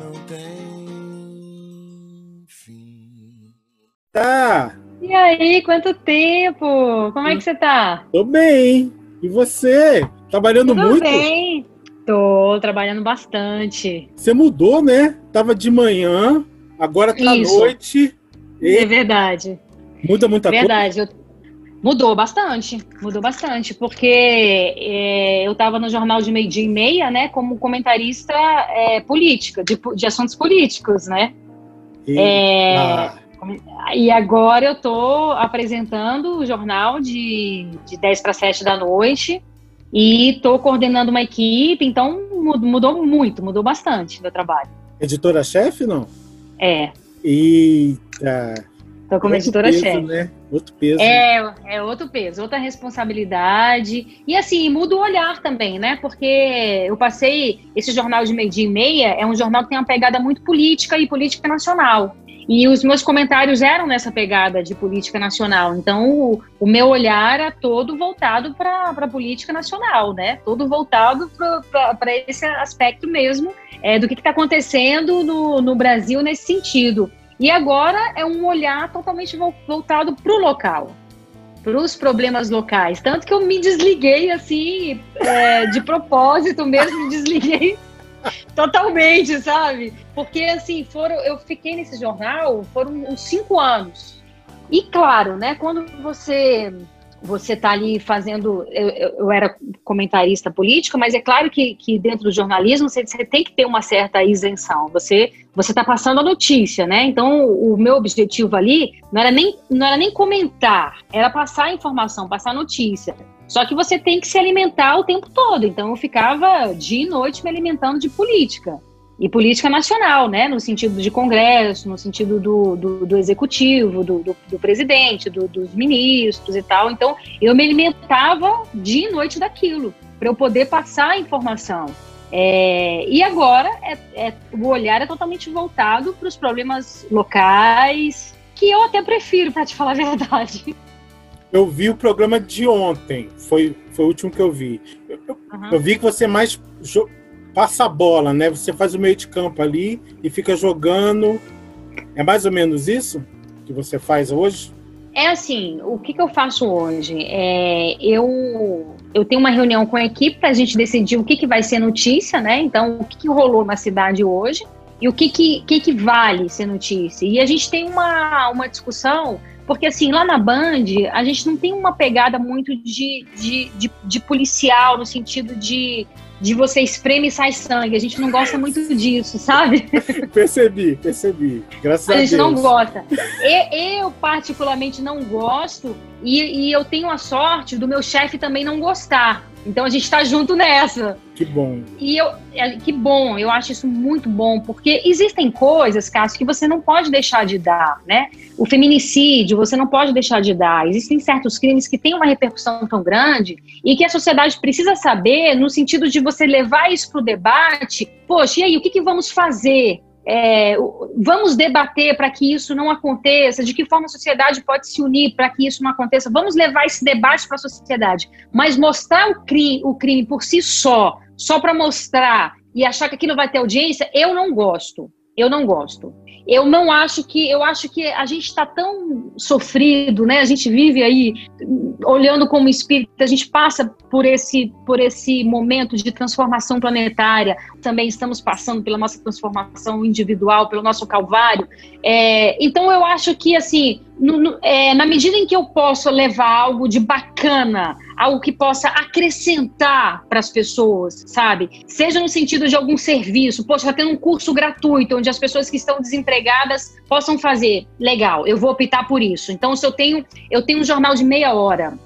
não tem fim. Tá, E aí, quanto tempo? Como é que você tá? tô bem. E você? Trabalhando Tudo muito? bem? Tô trabalhando bastante. Você mudou, né? Tava de manhã, agora tá à Isso. noite. É E verdade. muda muita coisa. Verdade. eu- Mudou bastante, mudou bastante, porque é, eu estava no jornal de meio-dia e meia, né, como comentarista é, política, de, de assuntos políticos, né? E- É, Ah, E agora eu estou apresentando o jornal de, de 10 para 7 da noite e estou coordenando uma equipe, então mu- mudou muito, mudou bastante meu trabalho. editora-chefe, não? É, Eita. Estou como Outro editora-chefe. peso, né? Outro peso. É, é outro peso, outra responsabilidade. E assim, muda o olhar também, né? Porque eu passei. Esse jornal de meio-dia e meia é um jornal que tem uma pegada muito política e política nacional. E os meus comentários eram nessa pegada de política nacional. Então, o, o meu olhar era todo voltado para a política nacional, né? Todo voltado para esse aspecto mesmo é, do que está acontecendo no, no Brasil nesse sentido. E agora é um olhar totalmente vol- voltado para o local, para os problemas locais. Tanto que eu me desliguei assim, é, de propósito mesmo, me desliguei totalmente, sabe? Porque assim, foram, eu fiquei nesse jornal, foram uns cinco anos. E claro, né, quando você você está ali fazendo. Eu, eu, era comentarista política, mas é claro que, que dentro do jornalismo você, você tem que ter uma certa isenção. Você você está passando a notícia, né? Então o meu objetivo ali não era nem não era nem comentar, era passar a informação, passar a notícia. Só que você tem que se alimentar o tempo todo. Então eu ficava dia e noite me alimentando de política. E política nacional, né? No sentido de Congresso, no sentido do, do, do executivo, do, do, do presidente, do, dos ministros e tal. Então, eu me alimentava dia e noite daquilo, para eu poder passar a informação. É, e agora, é, é, o olhar é totalmente voltado para os problemas locais, que eu até prefiro, para te falar a verdade. Eu vi o programa de ontem, foi, foi o último que eu vi. Eu, Uhum. eu vi que você mais jo- passa a bola, né? Você faz o meio de campo ali e fica jogando. É mais ou menos isso que você faz hoje? É assim, o que, que eu faço hoje? É, eu, eu tenho uma reunião com a equipe para a gente decidir o que, que vai ser notícia, né? Então, o que, que rolou na cidade hoje e o que, que, que, que vale ser notícia. E a gente tem uma, uma discussão, porque assim, lá na Band, a gente não tem uma pegada muito de, de, de, de policial, no sentido de, de você espreme e sai sangue. A gente não gosta muito disso, sabe? percebi, percebi. Graças a, A gente Deus. não gosta. E- Eu, particularmente, não gosto, e, e eu tenho a sorte do meu chefe também não gostar. Então a gente está junto nessa. Que bom. E eu, é, que bom, eu acho isso muito bom, porque existem coisas, Cássio, que você não pode deixar de dar, né? O feminicídio, você não pode deixar de dar. Existem certos crimes que têm uma repercussão tão grande e que a sociedade precisa saber, no sentido de você levar isso para o debate. Poxa, e aí, o que, que vamos fazer? É, vamos debater para que isso não aconteça, de que forma a sociedade pode se unir para que isso não aconteça. Vamos levar esse debate para a sociedade. Mas mostrar o crime, o crime por si só, só para mostrar e achar que aquilo vai ter audiência, eu não gosto. Eu não gosto. Eu não acho que. Eu acho que a gente está tão sofrido, né? A gente vive aí olhando como espírito, a gente passa por esse, por esse momento de transformação planetária. Também estamos passando pela nossa transformação individual, pelo nosso calvário. É, então eu acho que assim, no- no- é, na medida em que eu posso levar algo de bacana, algo que possa acrescentar para as pessoas, sabe? Seja no sentido de algum serviço, poxa, tá tendo um curso gratuito onde as pessoas que estão desempregadas possam fazer. Legal, eu vou optar por isso. Então, se eu tenho, eu tenho um jornal de meia hora.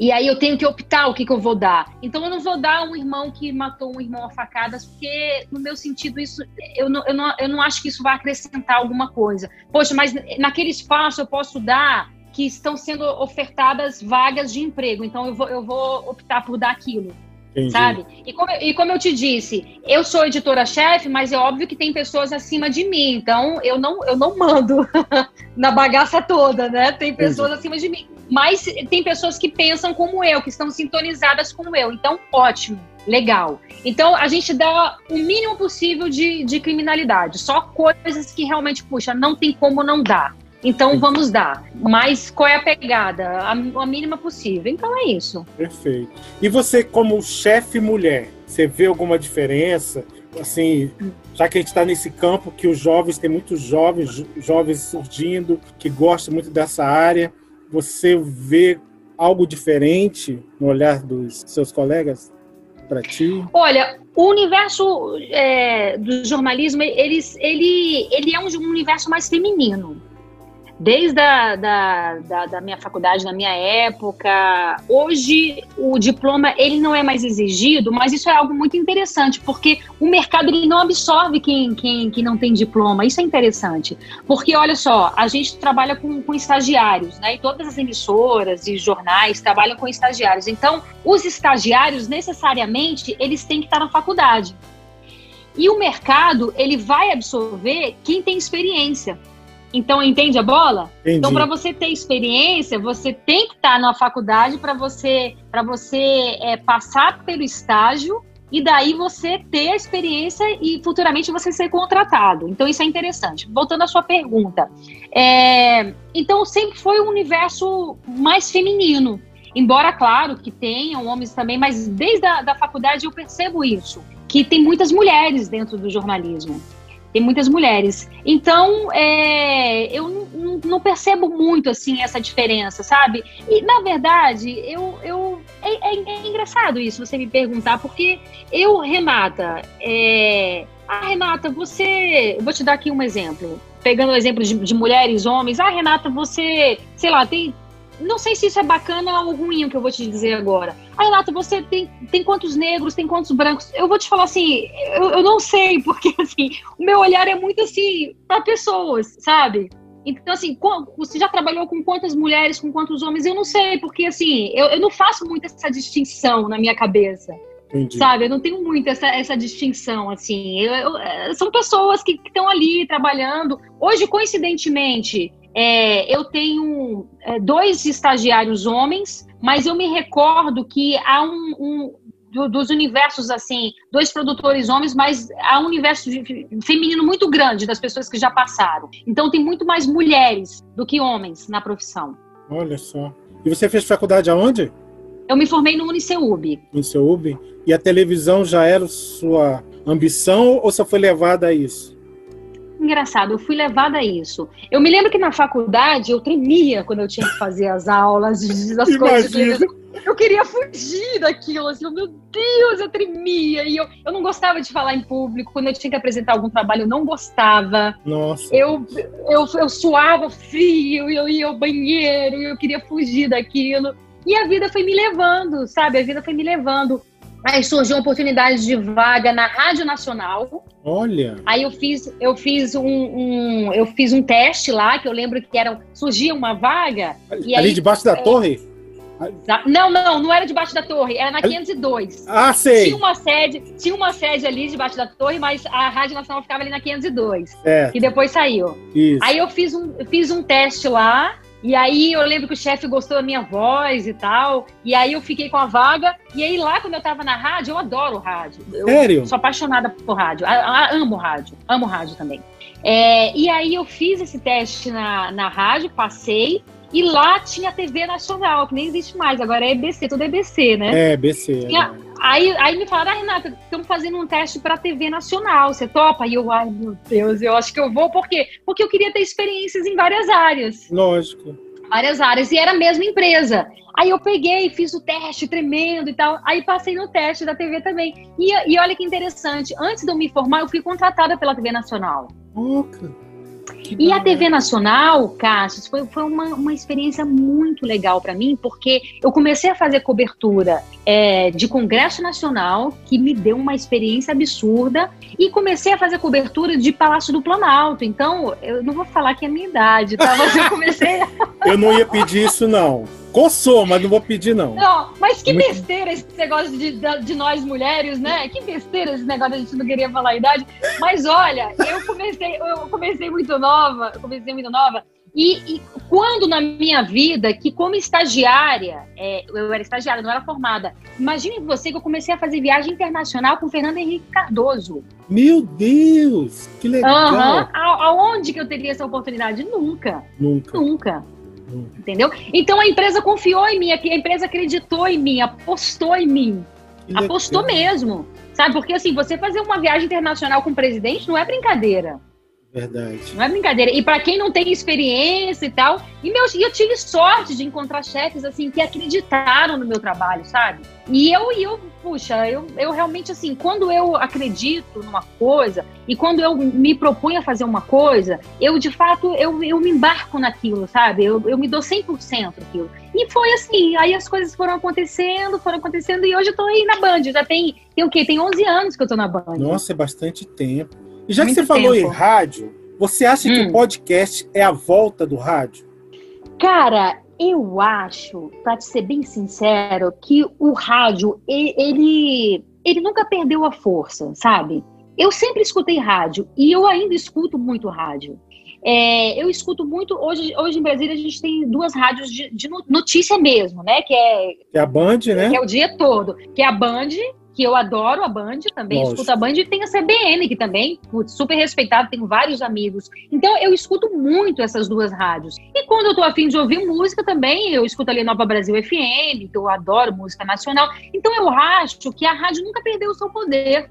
E aí eu tenho que optar o que, que eu vou dar. Então eu não vou dar um irmão que matou um irmão a facadas, porque no meu sentido isso eu não, eu não, eu não acho que isso vai acrescentar alguma coisa. Poxa, mas naquele espaço eu posso dar que estão sendo ofertadas vagas de emprego. Então eu vou, eu vou optar por dar aquilo. Entendi. Sabe? E como, e como eu te disse, eu sou editora-chefe, mas é óbvio que tem pessoas acima de mim. Então eu não, eu não mando na bagaça toda, né? Tem pessoas acima de mim. Mas tem pessoas que pensam como eu, que estão sintonizadas como eu. Então, ótimo. legal. Então a gente dá o mínimo possível de, de criminalidade, só coisas que realmente, puxa, não tem como não dar. Então vamos dar. Mas qual é a pegada? A, a, mínima possível. Então é isso. Perfeito. E você, como chefe mulher, você vê alguma diferença? Assim, já que a gente está nesse campo que os jovens, tem muitos jovens, jovens surgindo, que gostam muito dessa área, você vê algo diferente no olhar dos seus colegas para ti? Olha, o universo é, do jornalismo, ele, ele, ele é um universo mais feminino desde a da, da, da, minha faculdade, na minha época. Hoje, o diploma ele não é mais exigido, mas isso é algo muito interessante, porque o mercado ele não absorve quem, quem, quem não tem diploma. Isso é interessante. Porque, olha só, a gente trabalha com, com estagiários, né? E todas as emissoras e jornais trabalham com estagiários. Então, os estagiários, necessariamente, eles têm que estar na faculdade. E o mercado, ele vai absorver quem tem experiência. Então, entende a bola? Entendi. Então, para você ter experiência, você tem que estar tá na faculdade para você, pra você é, passar pelo estágio e daí você ter a experiência e futuramente você ser contratado. Então, isso é interessante. Voltando à sua pergunta. É, então, sempre foi um universo mais feminino. Embora, claro, que tenham homens também, mas desde a da faculdade eu percebo isso, que tem muitas mulheres dentro do jornalismo tem muitas mulheres. Então, é, eu não, percebo muito, assim, essa diferença, sabe? E, na verdade, eu... eu é, é, é engraçado isso, você me perguntar, porque eu, Renata... É, ah, Renata, você... Vou te dar aqui um exemplo. Pegando o exemplo de, de mulheres, homens. Ah, Renata, você... Sei lá, tem não sei se isso é bacana ou ruim o que eu vou te dizer agora. Ah, Renata, você tem, tem quantos negros, tem quantos brancos? Eu vou te falar assim, eu, eu não sei, porque assim, o meu olhar é muito assim, para pessoas, sabe? Então, assim, você já trabalhou com quantas mulheres, com quantos homens? Eu não sei, porque assim, eu, eu não faço muito essa distinção na minha cabeça. Entendi. Sabe, eu não tenho muito essa, essa distinção, assim. Eu, eu, é, são pessoas que estão ali trabalhando. Hoje, coincidentemente, é, eu tenho é, dois estagiários homens, mas eu me recordo que há um, um do, dos universos assim, dois produtores homens, mas há um universo feminino muito grande das pessoas que já passaram. Então tem muito mais mulheres do que homens na profissão. Olha só. E você fez faculdade aonde? Eu me formei no Uniceub. Uniceub. E a televisão já era sua ambição ou só foi levada a isso? Engraçado, eu fui levada a isso. Eu me lembro que na faculdade eu tremia quando eu tinha que fazer as aulas, as coisas. Eu queria fugir daquilo, assim, meu Deus, eu tremia. E eu, eu não gostava de falar em público. Quando eu tinha que apresentar algum trabalho, eu não gostava. Nossa. Eu, eu, eu suava frio, eu ia ao banheiro, eu queria fugir daquilo. E a vida foi me levando, sabe? A vida foi me levando. Aí surgiu uma oportunidade de vaga na Rádio Nacional. Olha. Aí eu fiz, eu fiz um, um eu fiz um teste lá, que eu lembro que era, surgia uma vaga. Ali aí, debaixo da é, torre? Não, não, não era debaixo da torre, era na 502. Ah, sei. Tinha uma sede, tinha uma sede ali debaixo da torre, mas a Rádio Nacional ficava ali na 502. É. Que depois saiu. Isso. Aí eu fiz um, fiz um teste lá, e aí eu lembro que o chefe gostou da minha voz e tal. E aí eu fiquei com a vaga. E aí lá, quando eu tava na rádio, eu adoro rádio. Eu Sério? Sou apaixonada por rádio. Eu, eu amo rádio. Amo rádio também. É, e aí eu fiz esse teste na, na rádio, passei. E lá tinha TV nacional, que nem existe mais. Agora é EBC, tudo é EBC, né? É, EBC. Tinha, é. Aí, aí me falaram, ah, Renata, estamos fazendo um teste para TV nacional, você topa? E eu, ai meu Deus, eu acho que eu vou, por quê? Porque eu queria ter experiências em várias áreas. Lógico. Várias áreas, e era a mesma empresa. Aí eu peguei, fiz o teste tremendo e tal, aí passei no teste da TV também. E, e olha que interessante, antes de eu me formar, eu fui contratada pela TV Nacional. Oh, e a TV Nacional, Cassius, foi, foi uma, uma experiência muito legal para mim, porque eu comecei a fazer cobertura é, de Congresso Nacional, que me deu uma experiência absurda, e comecei a fazer cobertura de Palácio do Planalto. Então, eu não vou falar que é a minha idade, tá? Mas eu comecei. eu não ia pedir isso, não. Coçou, mas não vou pedir, não. Não, mas que besteira esse negócio de, de, nós mulheres, né? Que besteira esse negócio, a gente não queria falar a idade. Mas olha, eu comecei, eu comecei muito nova, eu comecei muito nova. E, e Quando na minha vida, que como estagiária, é, eu era estagiária, não era formada. Imagine você que eu comecei a fazer viagem internacional com Fernando Henrique Cardoso. Meu Deus, que legal! Uhum. Aonde que eu teria essa oportunidade? Nunca. Nunca. Nunca. Entendeu? Então a empresa confiou em mim, a empresa acreditou em mim, apostou em mim. Apostou mesmo. Sabe? Porque assim, você fazer uma viagem internacional com o presidente não é brincadeira. Verdade. Não é brincadeira. E para quem não tem experiência e tal, e meus, eu tive sorte de encontrar chefes assim que acreditaram no meu trabalho, sabe? E eu, e eu, puxa, eu, eu realmente assim, quando eu acredito numa coisa e quando eu me proponho a fazer uma coisa, eu de fato eu, eu me embarco naquilo, sabe? Eu, eu me dou 100% aquilo. E foi assim, aí as coisas foram acontecendo, foram acontecendo e hoje eu tô aí na Band, já tem, tem o quê? Tem 11 anos que eu tô na Band. Nossa, é bastante tempo. E já Muito que você falou tempo. em rádio, você acha hum. que o hum. podcast é a volta do rádio? Cara, eu acho, para te ser bem sincero, que o rádio, ele, ele nunca perdeu a força, sabe? Eu sempre escutei rádio e eu ainda escuto muito rádio. É, eu escuto muito. Hoje, hoje em Brasília a gente tem duas rádios de, de notícia mesmo, né? Que é, que é a Band, né? Que é o dia todo. Que é a Band que eu adoro a Band também, Lógico. escuto a Band e tem a CBN que também, super respeitado, tenho vários amigos. Então eu escuto muito essas duas rádios. E quando eu tô afim de ouvir música também, eu escuto ali Nova Brasil FM, que eu adoro música nacional. Então eu acho que a rádio nunca perdeu o seu poder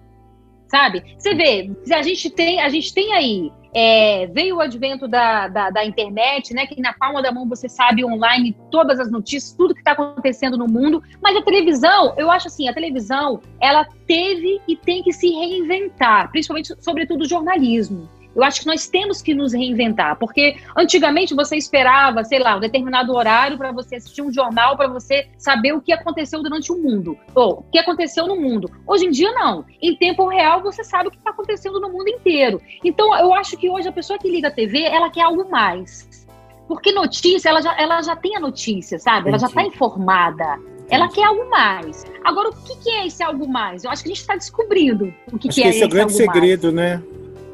sabe? Você vê, a gente tem, a gente tem aí é, veio o advento da, da, da, internet, né? Que na palma da mão você sabe online todas as notícias, tudo que está acontecendo no mundo. Mas a televisão, eu acho assim, a televisão, ela teve e tem que se reinventar, principalmente, sobretudo, o jornalismo. Eu acho que nós temos que nos reinventar, porque antigamente você esperava, sei lá, um determinado horário para você assistir um jornal, para você saber o que aconteceu durante o mundo, ou o que aconteceu no mundo. Hoje em dia, não. Em tempo real, você sabe o que está acontecendo no mundo inteiro. Então, eu acho que hoje a pessoa que liga a TV, ela quer algo mais. Porque notícia, ela já, ela já tem a notícia, sabe? Ela já está informada. Ela quer algo mais. Agora, o que, que, é esse algo mais? Eu acho que a gente está descobrindo o que, que, que é esse. Esse é o grande segredo, mais. né?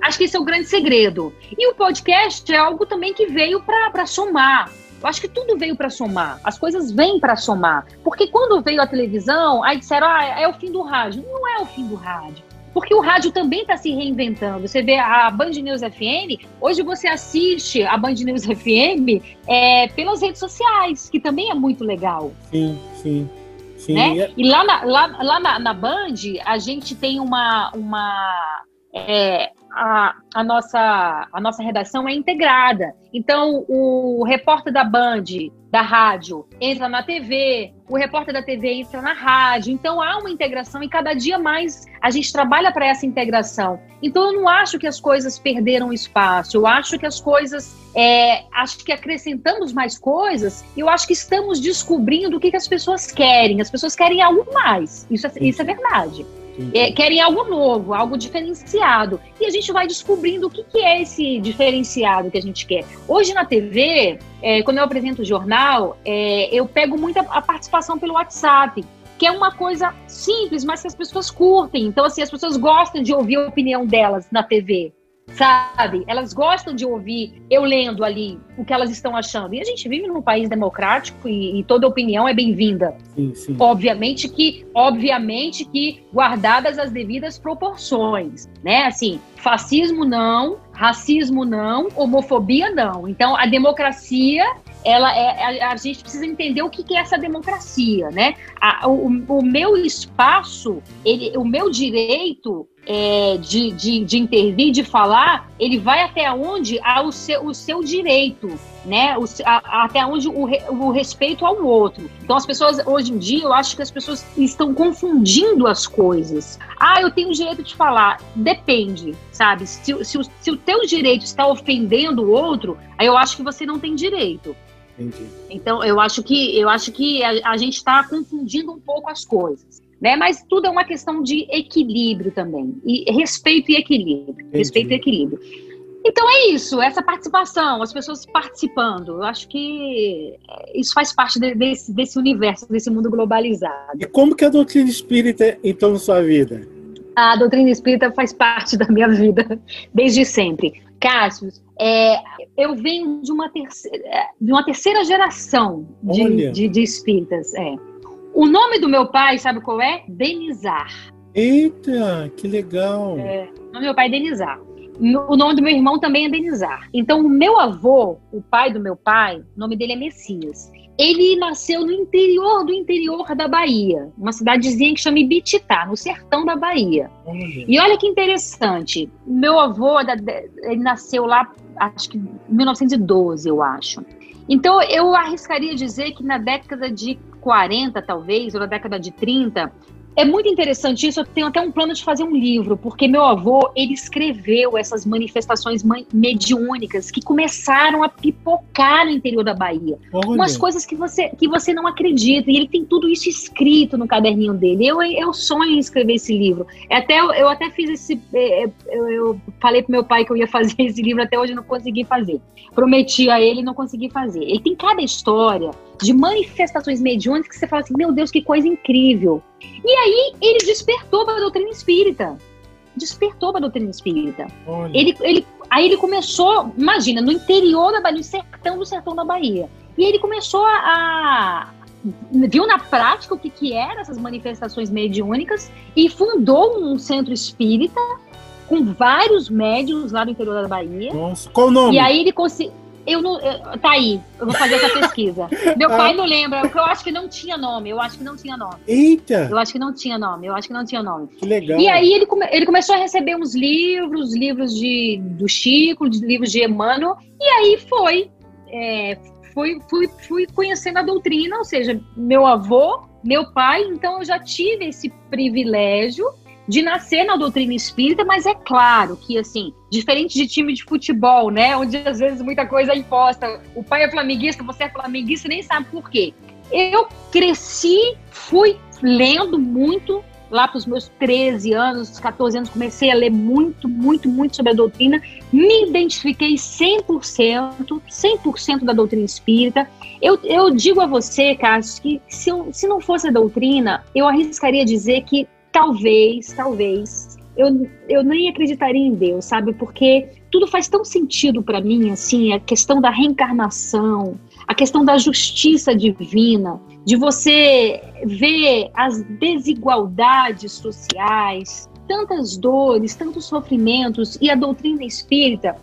Acho que esse é o grande segredo. E o podcast é algo também que veio para somar. Eu acho que tudo veio para somar. As coisas vêm para somar. Porque quando veio a televisão, aí disseram, ah, é o fim do rádio. Não é o fim do rádio. Porque o rádio também está se reinventando. Você vê a Band News FM, hoje você assiste a Band News FM é, pelas redes sociais, que também é muito legal. Sim, sim. sim. Né? E lá, na, lá, lá na, na Band, a gente tem uma, uma é, a, a, nossa, a nossa redação é integrada. Então, o repórter da Band, da rádio, entra na TV, o repórter da TV entra na rádio. Então, há uma integração e cada dia mais a gente trabalha para essa integração. Então, eu não acho que as coisas perderam espaço. Eu acho que as coisas. É, acho que acrescentamos mais coisas. Eu acho que estamos descobrindo o que, que as pessoas querem. As pessoas querem algo mais. Isso é, isso é verdade. É, querem algo novo, algo diferenciado. E a gente vai descobrindo o que, que é esse diferenciado que a gente quer. Hoje na TV, é, quando eu apresento o jornal, é, eu pego muito a, a participação pelo WhatsApp que é uma coisa simples, mas que as pessoas curtem. Então, assim, as pessoas gostam de ouvir a opinião delas na TV sabe? Elas gostam de ouvir eu lendo ali o que elas estão achando. E a gente vive num país democrático e, e toda opinião é bem-vinda. Obviamente que, obviamente que guardadas as devidas proporções, né? Assim, fascismo não, racismo não, homofobia não. Então, a democracia ela é, a, a, gente precisa entender o que, que é essa democracia, né? A, o, o, meu espaço, ele, o meu direito é, de, de, de, intervir, de falar, ele vai até onde há o seu, o seu direito, né? O, a, até onde o, o respeito ao outro. Então, as pessoas, hoje em dia, eu acho que as pessoas estão confundindo as coisas. Ah, eu tenho o direito de falar. Depende, sabe? Se, se, se o teu direito está ofendendo o outro, aí eu acho que você não tem direito. Entendi. Então, eu acho que, eu acho que a, a gente está confundindo um pouco as coisas. Né? Mas tudo é uma questão de equilíbrio também. E respeito e equilíbrio. Entendi. Respeito e equilíbrio. Então é isso, essa participação, as pessoas participando. Eu acho que isso faz parte de, desse, desse universo, desse mundo globalizado. E como que a doutrina espírita entrou na sua vida? A doutrina espírita faz parte da minha vida desde sempre. Cássio, é, eu venho de uma terceira, de uma terceira geração de, de, de espíritas. É. O nome do meu pai, sabe qual é? Denizar. Eita, que legal. É, o nome do meu pai é Denizar. O nome do meu irmão também é Denizar. Então, o meu avô, o pai do meu pai, o nome dele é Messias. Ele nasceu no interior do interior da Bahia, uma cidadezinha que chama Ibititá, no sertão da Bahia. Olha. E olha que interessante, meu avô, ele nasceu lá, acho que em 1912, eu acho. Então, eu arriscaria dizer que na década de 40, talvez, ou na década de 30, é muito interessante isso. Eu tenho até um plano de fazer um livro, porque meu avô ele escreveu essas manifestações mediúnicas que começaram a pipocar no interior da Bahia. Olha. Umas coisas que você, que você não acredita. E ele tem tudo isso escrito no caderninho dele. Eu, eu sonho em escrever esse livro. É até, eu até fiz esse. É, é, eu, eu falei pro meu pai que eu ia fazer esse livro, até hoje não consegui fazer. Prometi a ele e não consegui fazer. Ele tem cada história de manifestações mediúnicas que você fala assim: meu Deus, que coisa incrível. E aí ele despertou para a doutrina espírita. Despertou para a doutrina espírita. Ele, ele, aí ele começou, imagina, no interior da Bahia, no sertão do sertão da Bahia. E ele começou a, a viu na prática o que, que eram essas manifestações mediúnicas e fundou um centro espírita com vários médiums lá do interior da Bahia. Nossa, qual o nome? E aí ele conseguiu eu não. Eu, tá aí, eu vou fazer essa pesquisa. Meu pai ah. não lembra, porque eu acho que não tinha nome. Eu acho que não tinha nome. Eita! Eu acho que não tinha nome, eu acho que não tinha nome. Que legal. E aí ele, come, ele começou a receber uns livros, livros de, do Chico, livros de Emmanuel, e aí foi. É, fui, fui, fui conhecendo a doutrina, ou seja, meu avô, meu pai, então eu já tive esse privilégio de nascer na doutrina espírita, mas é claro que, assim, diferente de time de futebol, né, onde às vezes muita coisa é imposta, o pai é flamenguista, você é flamenguista, nem sabe por quê. Eu cresci, fui lendo muito, lá para os meus 13 anos, 14 anos, comecei a ler muito, muito, muito sobre a doutrina, me identifiquei 100%, 100% da doutrina espírita. Eu, eu digo a você, Cássio, que se, eu, se não fosse a doutrina, eu arriscaria dizer que talvez, talvez, eu, eu nem acreditaria em Deus, sabe? Porque tudo faz tão sentido para mim, assim, a questão da reencarnação, a questão da justiça divina, de você ver as desigualdades sociais, tantas dores, tantos sofrimentos e a doutrina espírita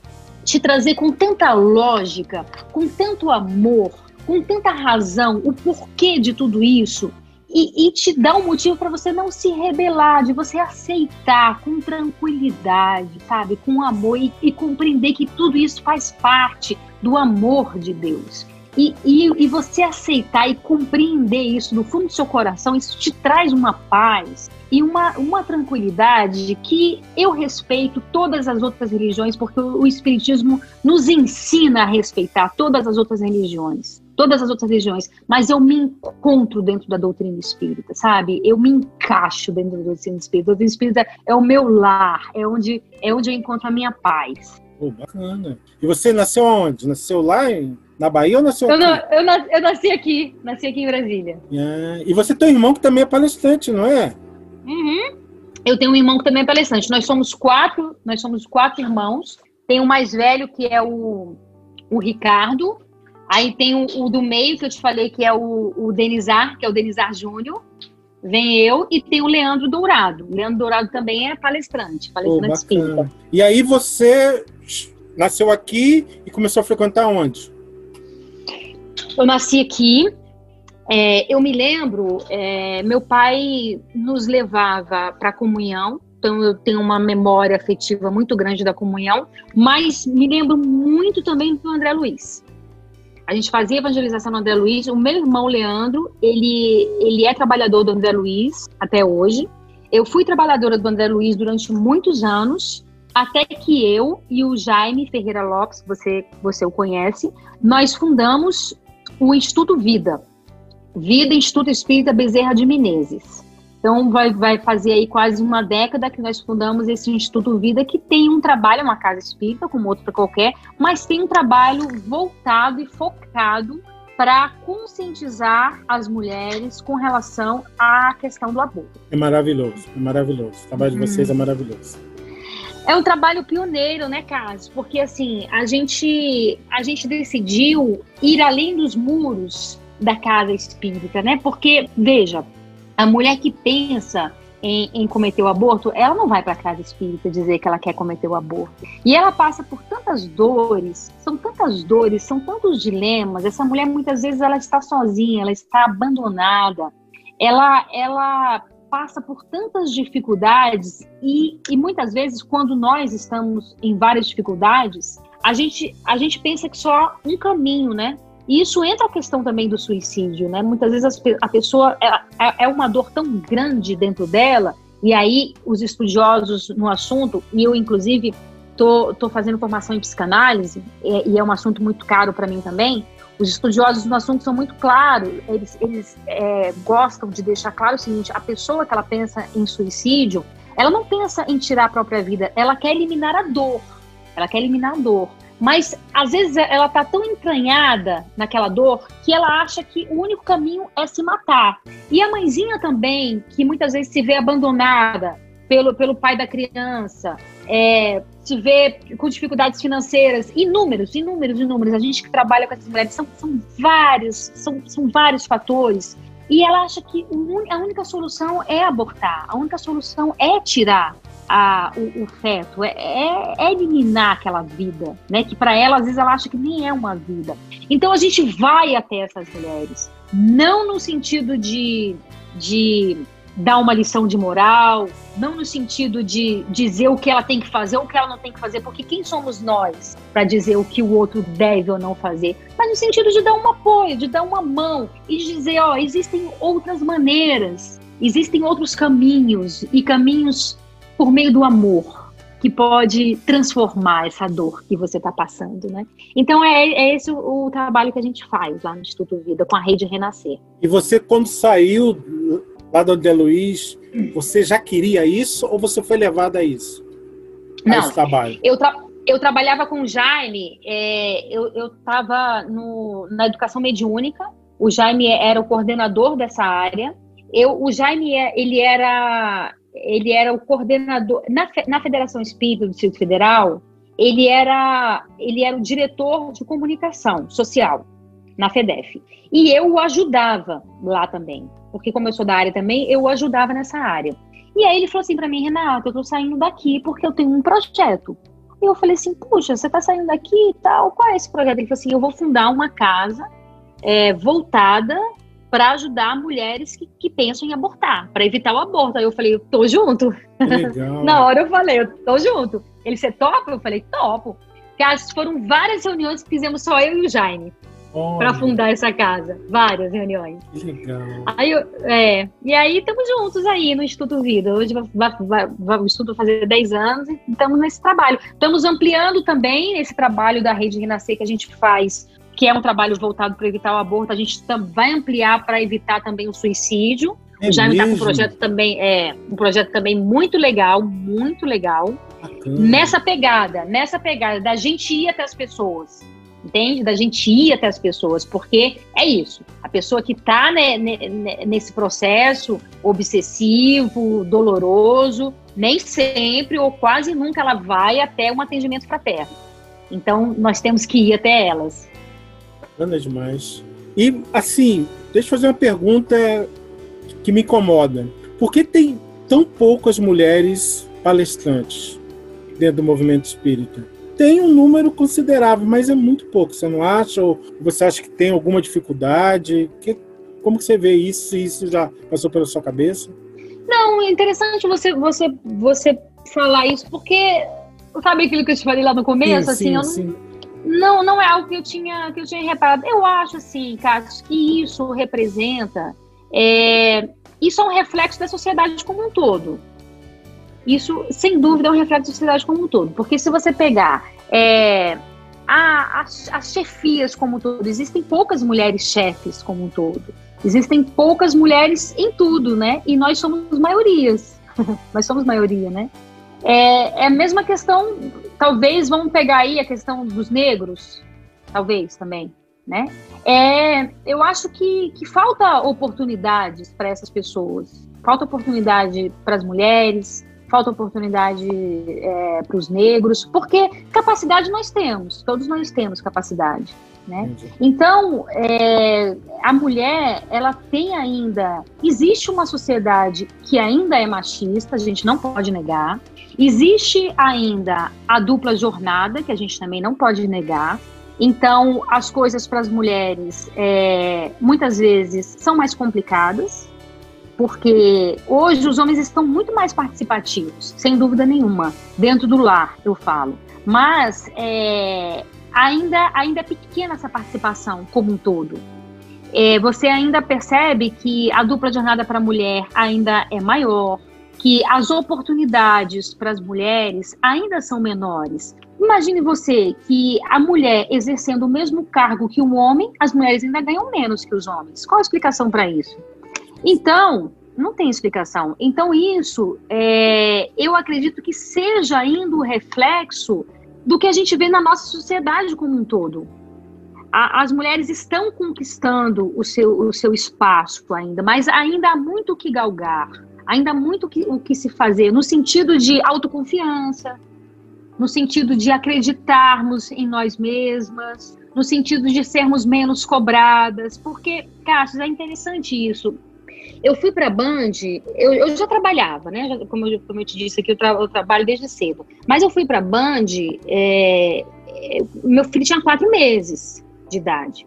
te trazer com tanta lógica, com tanto amor, com tanta razão o porquê de tudo isso e, e te dá um motivo para você não se rebelar, de você aceitar com tranquilidade, sabe? Com amor e, e compreender que tudo isso faz parte do amor de Deus. E, e, e, você aceitar e compreender isso no fundo do seu coração, isso te traz uma paz e uma, uma tranquilidade que eu respeito todas as outras religiões, porque o, o Espiritismo nos ensina a respeitar todas as outras religiões todas as outras religiões, mas eu me encontro dentro da doutrina espírita, sabe? Eu me encaixo dentro da doutrina espírita. A doutrina espírita é o meu lar, é onde, é onde eu encontro a minha paz. Pô, bacana. E você nasceu onde? Nasceu lá em, na Bahia ou nasceu eu aqui? Não, eu, nas, eu, nasci aqui, nasci aqui em Brasília. Ah, e você tem um irmão que também é palestrante, não é? Uhum. Eu tenho um irmão que também é palestrante. Nós somos quatro, nós somos quatro irmãos. Tem o mais velho que é o, o Ricardo, Aí tem o, o, do meio, que eu te falei, que é o, o Denizar, que é o Denizar Júnior. Vem eu e tem o Leandro Dourado. O Leandro Dourado também é palestrante, palestrante oh, espírita. E aí você nasceu aqui e começou a frequentar onde? Eu nasci aqui. É, eu me lembro, é, meu pai nos levava para a comunhão, então eu tenho uma memória afetiva muito grande da comunhão, mas me lembro muito também do André Luiz. A gente fazia evangelização no André Luiz. O meu irmão Leandro, ele, ele é trabalhador do André Luiz até hoje. Eu fui trabalhadora do André Luiz durante muitos anos, até que eu e o Jaime Ferreira Lopes, você, você o conhece, nós fundamos o Instituto Vida. Vida Instituto Espírita Bezerra de Menezes. Então, vai, vai fazer aí quase uma década que nós fundamos esse Instituto Vida, que tem um trabalho, uma casa espírita, como outra qualquer, mas tem um trabalho voltado e focado para conscientizar as mulheres com relação à questão do aborto. É maravilhoso, é maravilhoso. O trabalho de vocês é maravilhoso. É um trabalho pioneiro, né, Cássio? Porque assim, a gente a gente decidiu ir além dos muros da casa espírita, né? Porque veja, a mulher que pensa em, em, cometer o aborto, ela não vai para casa espírita dizer que ela quer cometer o aborto. E ela passa por tantas dores, são tantas dores, são tantos dilemas. Essa mulher muitas vezes ela está sozinha, ela está abandonada. Ela, ela passa por tantas dificuldades e, e muitas vezes quando nós estamos em várias dificuldades, a gente, a gente pensa que só um caminho, né? E isso entra a questão também do suicídio, né? Muitas vezes a pessoa é, é uma dor tão grande dentro dela, e aí os estudiosos no assunto, e eu inclusive tô, tô fazendo formação em psicanálise, e, e é um assunto muito caro para mim também. Os estudiosos no assunto são muito claros, eles, eles é, gostam de deixar claro o seguinte: a pessoa que ela pensa em suicídio, ela não pensa em tirar a própria vida, ela quer eliminar a dor. Ela quer eliminar a dor. Mas às vezes ela tá tão entranhada naquela dor que ela acha que o único caminho é se matar. E a mãezinha também, que muitas vezes se vê abandonada pelo, pelo pai da criança, é, se vê com dificuldades financeiras, inúmeros, inúmeros, inúmeros. A gente que trabalha com essas mulheres são, são vários, são, são vários fatores. E ela acha que a única solução é abortar, a única solução é tirar a, o, o, feto, é, é, é, eliminar aquela vida, né? Que para ela, às vezes, ela acha que nem é uma vida. Então a gente vai até essas mulheres, não no sentido de, de dar uma lição de moral, não no sentido de dizer o que ela tem que fazer ou o que ela não tem que fazer, porque quem somos nós para dizer o que o outro deve ou não fazer, mas no sentido de dar um apoio, de dar uma mão e dizer, ó, existem outras maneiras, existem outros caminhos e caminhos por meio do amor que pode transformar essa dor que você está passando, né? Então é, é esse o, o, trabalho que a gente faz lá no Instituto Vida com a Rede Renascer. E você quando saiu lá do André Luiz, você já queria isso ou você foi levada a isso? A Não, esse trabalho? Eu, tra eu trabalhava com o Jaime, é, eu estava na educação mediúnica, o Jaime era o coordenador dessa área. Eu, o Jaime, é, ele era ele era o coordenador na, na Federação Espírita do Distrito Federal. Ele era ele era o diretor de comunicação social na Fedef e eu o ajudava lá também, porque como eu sou da área também, eu ajudava nessa área. E aí ele falou assim para mim, Renata, eu tô saindo daqui porque eu tenho um projeto. E eu falei assim, puxa, você tá saindo daqui e tal, qual é esse projeto? Ele falou assim, eu vou fundar uma casa é, voltada para ajudar mulheres que, que pensam em abortar, para evitar o aborto. Aí eu falei, tô junto. Na hora eu falei, eu tô junto. Ele, você topa? Eu falei, topo. Porque foram várias reuniões que fizemos só eu e o Jaime para fundar essa casa. Várias reuniões. Que legal. Aí eu, é, e aí estamos juntos aí no Instituto Vida. Hoje vai, vai, vai, o Instituto fazer 10 anos e estamos nesse trabalho. Estamos ampliando também esse trabalho da Rede Renascer que a gente faz que é um trabalho voltado para evitar o aborto, a gente vai ampliar para evitar também o suicídio. É o Jaime está com um projeto também, é, um projeto também muito legal, muito legal. Bacana. Nessa pegada, nessa pegada da gente ir até as pessoas. Entende? Da gente ir até as pessoas, porque é isso. A pessoa que está né, nesse processo obsessivo, doloroso, nem sempre ou quase nunca ela vai até um atendimento fraterno. Então, nós temos que ir até elas. Bacana demais. E, assim, deixa eu fazer uma pergunta que me incomoda. Por que tem tão poucas mulheres palestrantes dentro do movimento espírita? Tem um número considerável, mas é muito pouco, você não acha? Ou você acha que tem alguma dificuldade? Que, como que você vê isso? Se isso já passou pela sua cabeça? Não, é interessante você, você, você falar isso, porque sabe aquilo que eu te falei lá no começo? Sim, assim, sim, não, não, não é algo que eu tinha que eu tinha reparado. Eu acho assim, Cássio, que isso representa é, isso é um reflexo da sociedade como um todo. Isso, sem dúvida, é um reflexo da sociedade como um todo. Porque se você pegar é, a, as, as chefias como um todo, existem poucas mulheres chefes como um todo. Existem poucas mulheres em tudo, né? E nós somos maiorias. nós somos maioria, né? É, é a mesma questão, talvez vamos pegar aí a questão dos negros, talvez também, né? É, eu acho que, que falta oportunidades para essas pessoas, falta oportunidade para as mulheres, falta oportunidade é, para os negros, porque capacidade nós temos, todos nós temos capacidade. Né? Então, é, a mulher, ela tem ainda. Existe uma sociedade que ainda é machista, a gente não pode negar. Existe ainda a dupla jornada, que a gente também não pode negar. Então, as coisas para as mulheres é, muitas vezes são mais complicadas, porque hoje os homens estão muito mais participativos, sem dúvida nenhuma, dentro do lar, eu falo. Mas é, ainda, ainda é pequena essa participação como um todo. É, você ainda percebe que a dupla jornada para a mulher ainda é maior, que as oportunidades para as mulheres ainda são menores. Imagine você que a mulher exercendo o mesmo cargo que um homem, as mulheres ainda ganham menos que os homens. Qual a explicação para isso? Então, não tem explicação. Então, isso, é, eu acredito que seja ainda o reflexo do que a gente vê na nossa sociedade como um todo. A, as mulheres estão conquistando o seu, o seu espaço ainda, mas ainda há muito o que galgar, ainda há muito que, o que se fazer, no sentido de autoconfiança, no sentido de acreditarmos em nós mesmas, no sentido de sermos menos cobradas, porque, Cássio, é interessante isso. Eu fui para a Band, eu, eu, já trabalhava, né? Já, como, eu, como eu te disse aqui, eu, tra, eu trabalho desde cedo. Mas eu fui para a Band, é, é, meu filho tinha quatro meses de idade,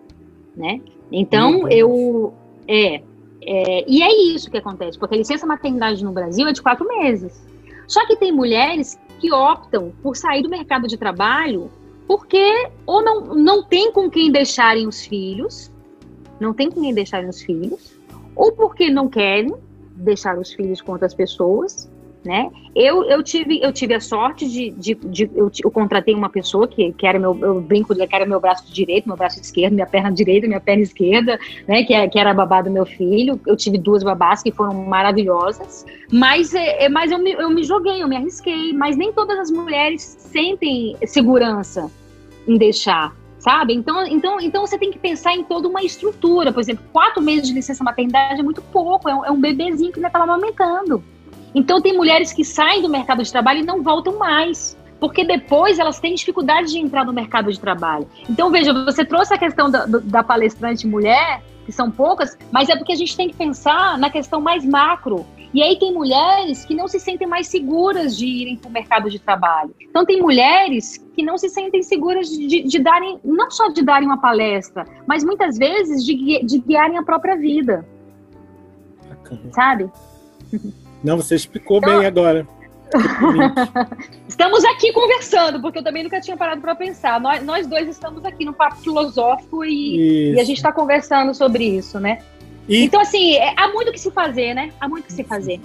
né? Então eu. É, é, e é isso que acontece, porque a licença maternidade no Brasil é de quatro meses. Só que tem mulheres que optam por sair do mercado de trabalho porque ou não, não tem com quem deixarem os filhos, não tem com quem deixarem os filhos, ou porque não querem deixar os filhos com outras pessoas, né? Eu, eu, tive, eu tive a sorte de, de, de eu, eu, contratei uma pessoa que, que era meu, eu brinco que era meu braço direito, meu braço esquerdo, minha perna direita, minha perna esquerda, né? Que, é, que era a babá do meu filho. Eu tive duas babás que foram maravilhosas, mas, é, é, mas eu, me, eu me joguei, eu me arrisquei. Mas nem todas as mulheres sentem segurança em deixar sabe? Então, então, então você tem que pensar em toda uma estrutura. Por exemplo, quatro meses de licença maternidade é muito pouco, é um, é um bebezinho que ainda estava amamentando. Então, tem mulheres que saem do mercado de trabalho e não voltam mais. Porque depois elas têm dificuldade de entrar no mercado de trabalho. Então, veja, você trouxe a questão da, da palestrante mulher, que são poucas, mas é porque a gente tem que pensar na questão mais macro. E aí tem mulheres que não se sentem mais seguras de irem para o mercado de trabalho. Então tem mulheres que não se sentem seguras de, de, darem, não só de darem uma palestra, mas muitas vezes de, de guiarem a própria vida. Bacana. Sabe? Não, você explicou então, bem agora. estamos aqui conversando, porque eu também nunca tinha parado para pensar. Nós, nós dois estamos aqui no papo filosófico e, e a gente está conversando sobre isso, né? E... Então, assim, é, há muito que se fazer, né? Há muito que se fazer.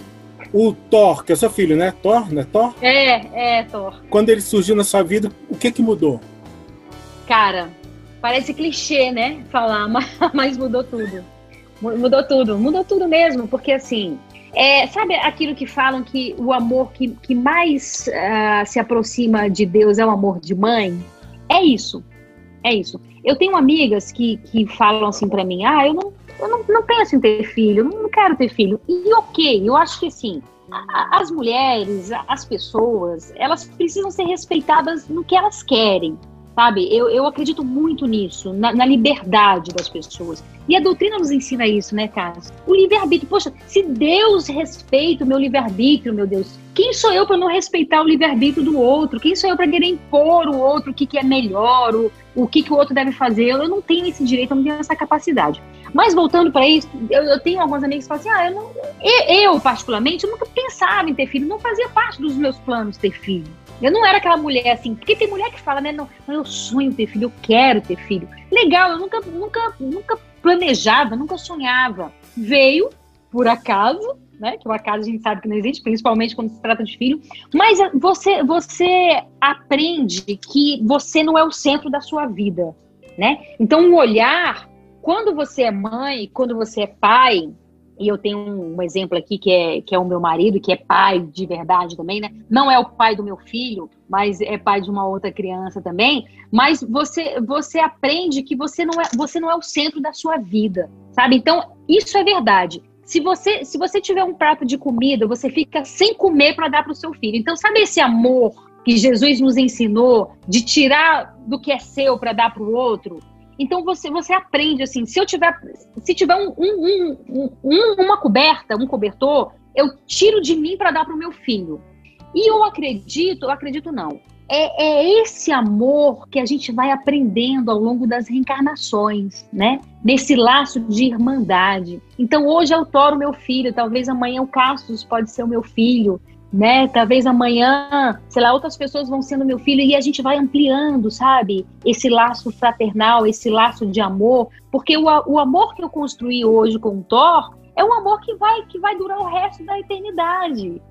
O Thor, que é seu filho, né? Thor, né? Thor? É, é, Thor. Quando ele surgiu na sua vida, o que que mudou? Cara, parece clichê, né? Falar, mas mudou tudo. Mudou tudo, mudou tudo mesmo, porque assim, é, sabe aquilo que falam que o amor que, que mais uh, se aproxima de Deus é o amor de mãe? É isso, é isso. Eu tenho amigas que, que falam assim para mim, ah, eu não, eu não, não penso em ter filho, não quero ter filho. E ok, eu acho que sim. As mulheres, as pessoas, elas precisam ser respeitadas no que elas querem, sabe? Eu, eu acredito muito nisso, na, na liberdade das pessoas. E a doutrina nos ensina isso, né, Cássio? O livre-arbítrio. Poxa, se Deus respeita o meu livre-arbítrio, meu Deus, quem sou eu para não respeitar o livre-arbítrio do outro? Quem sou eu para querer impor o outro o que, que é melhor, o, o que, que o outro deve fazer? Eu não tenho esse direito, eu não tenho essa capacidade. Mas voltando para isso, eu, eu, tenho alguns amigos que falam assim: ah, eu, não, eu, eu, particularmente, eu nunca pensava em ter filho, não fazia parte dos meus planos ter filho. Eu não era aquela mulher assim, porque tem mulher que fala, né? Não, eu sonho ter filho, eu quero ter filho. Legal, eu nunca, nunca, nunca planejava, nunca sonhava. Veio, por acaso, né? Que o acaso a gente sabe que não existe, principalmente quando se trata de filho. Mas você, você aprende que você não é o centro da sua vida, né? Então, o olhar, quando você é mãe, quando você é pai, e eu tenho um, exemplo aqui que é, que é o meu marido, que é pai de verdade também, né? Não é o pai do meu filho, mas é pai de uma outra criança também. Mas você, você aprende que você não, é, você não é o centro da sua vida, sabe? Então, isso é verdade. Se você, se você tiver um prato de comida, você fica sem comer para dar para o seu filho. Então, sabe esse amor que Jesus nos ensinou de tirar do que é seu para dar para o outro? Então você, você aprende assim, se eu tiver se tiver um, um, um, um uma coberta, um cobertor, eu tiro de mim para dar para o meu filho. E eu acredito, eu acredito não. É, é, esse amor que a gente vai aprendendo ao longo das reencarnações, né? Nesse laço de irmandade. Então hoje eu toro meu filho, talvez amanhã o Cassius pode ser o meu filho, né? Talvez amanhã, sei lá, outras pessoas vão sendo meu filho e a gente vai ampliando, sabe? Esse laço fraternal, esse laço de amor, porque o, o amor que eu construí hoje com o Thor é um amor que vai que vai durar o resto da eternidade,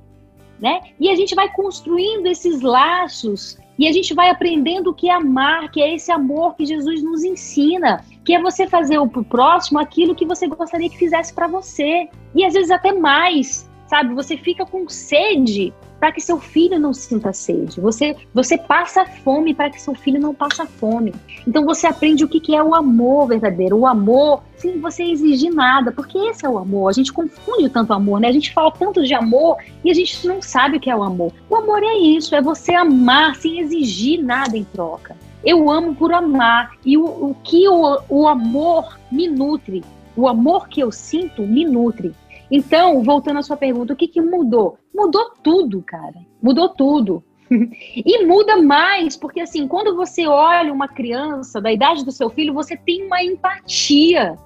né? E a gente vai construindo esses laços e a gente vai aprendendo o que é amar, que é esse amor que Jesus nos ensina, que é você fazer o próximo aquilo que você gostaria que fizesse para você, e às vezes até mais, sabe? Você fica com sede para que seu filho não sinta sede. Você, você passa fome para que seu filho não passe fome. Então você aprende o que, que é o amor verdadeiro. O amor, sem você exigir nada, porque esse é o amor. A gente confunde tanto amor, né? A gente fala tanto de amor e a gente não sabe o que é o amor. O amor é isso, é você amar sem exigir nada em troca. Eu amo por amar. E o, o que o, o amor me nutre, o amor que eu sinto me nutre. Então, voltando à sua pergunta, o que, que mudou? Mudou tudo, cara. Mudou tudo. e muda mais, porque assim, quando você olha uma criança da idade do seu filho, você tem uma empatia.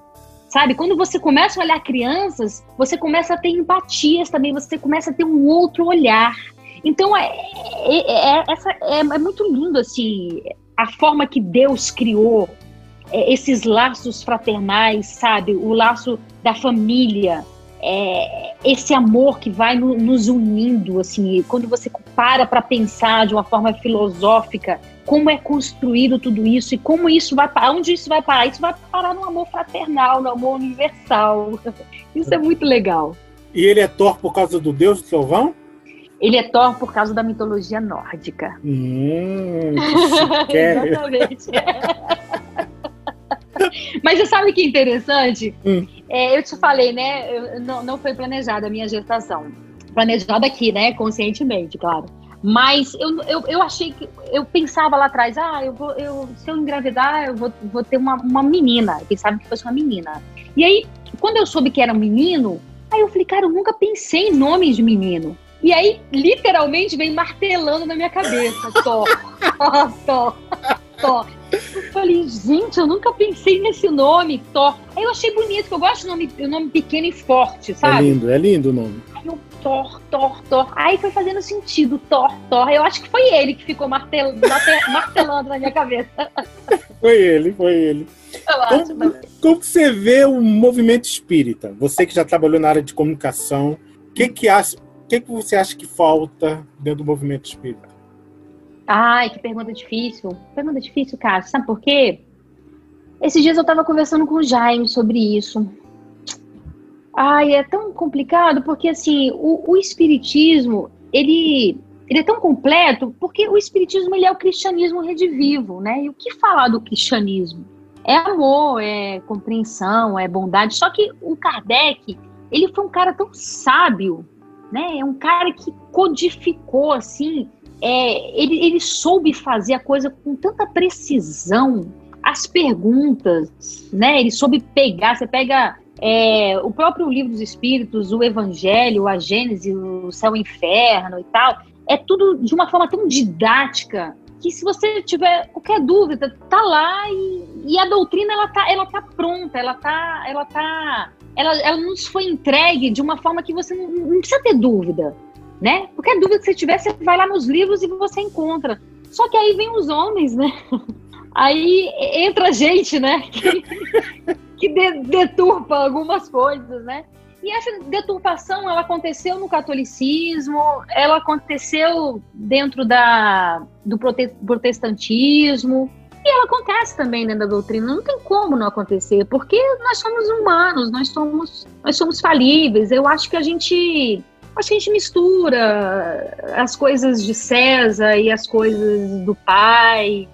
Sabe? Quando você começa a olhar crianças, você começa a ter empatias também, você começa a ter um outro olhar. Então, é, é, é, essa, é, é muito lindo, assim, a forma que Deus criou é, esses laços fraternais, sabe? O laço da família, é, esse amor que vai no, nos unindo, assim, quando você para para pensar de uma forma filosófica como é construído tudo isso e como isso vai parar, onde isso vai parar? Isso vai parar no amor fraternal, no amor universal. Isso é muito legal. E ele é Thor por causa do deus do trovão? Ele é Thor por causa da mitologia nórdica. Hum, Exatamente. Mas você sabe que é interessante? Hum. É, eu te falei, né? Eu, não, não foi planejada a minha gestação. Planejada aqui, né? Conscientemente, claro. Mas eu, eu, eu achei que. Eu pensava lá atrás, ah, eu vou, eu, se eu engravidar, eu vou, vou ter uma, uma menina. Quem sabe que fosse uma menina. E aí, quando eu soube que era um menino, aí eu falei, cara, eu nunca pensei em nome de menino. E aí, literalmente, vem martelando na minha cabeça. Tó, tó, tó. Eu falei, gente, eu nunca pensei nesse nome, Thor. Aí eu achei bonito, que eu gosto de nome, nome pequeno e forte, sabe? É lindo, é lindo o nome. Aí eu, Thor, Thor, Thor. Aí foi fazendo sentido, Thor, Thor. Eu acho que foi ele que ficou martel, martelando na minha cabeça. Foi ele, foi ele. Como, como você vê o movimento espírita? Você que já trabalhou na área de comunicação, o que, que, acha, que, que você acha que falta dentro do movimento espírita? Ai, que pergunta difícil. Pergunta difícil, cara. Sabe por quê? Esses dias eu estava conversando com o Jaime sobre isso. Ai, é tão complicado porque assim, o, o espiritismo, ele ele é tão completo porque o espiritismo ele é o cristianismo redivivo, né? E o que falar do cristianismo? É amor, é compreensão, é bondade. Só que o Kardec, ele foi um cara tão sábio, né? É um cara que codificou assim é, ele, ele soube fazer a coisa com tanta precisão, as perguntas, né? Ele soube pegar, você pega é, o próprio livro dos Espíritos, o Evangelho, a Gênese, o Céu e o Inferno e tal, é tudo de uma forma tão didática que se você tiver qualquer dúvida, tá lá e, e, a doutrina ela tá, ela tá pronta, ela tá, ela tá, ela, ela nos foi entregue de uma forma que você não, não precisa ter dúvida né? Qualquer dúvida que você tiver, você vai lá nos livros e você encontra. Só que aí vem os homens, né? Aí entra gente, né? Que, que deturpa algumas coisas, né? E essa deturpação, ela aconteceu no catolicismo, ela aconteceu dentro da, do protestantismo, e ela acontece também dentro da doutrina. Não tem como não acontecer, porque nós somos humanos, nós somos, nós somos falíveis. Eu acho que a gente a gente mistura as coisas de César e as coisas do pai.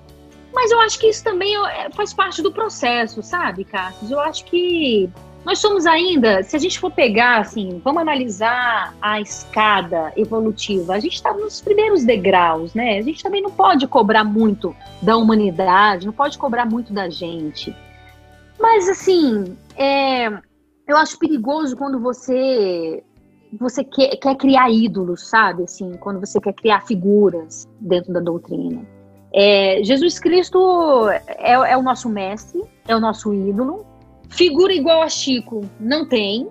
Mas eu acho que isso também é, faz parte do processo, sabe, Cassius? Eu acho que nós somos ainda, se a gente for pegar, assim, vamos analisar a escada evolutiva, a gente está nos primeiros degraus, né? A gente também não pode cobrar muito da humanidade, não pode cobrar muito da gente. Mas, assim, é, eu acho perigoso quando você você quer, quer criar ídolos, sabe? Assim, quando você quer criar figuras dentro da doutrina. É, Jesus Cristo é, é, o nosso mestre, é o nosso ídolo. Figura igual a Chico, não tem.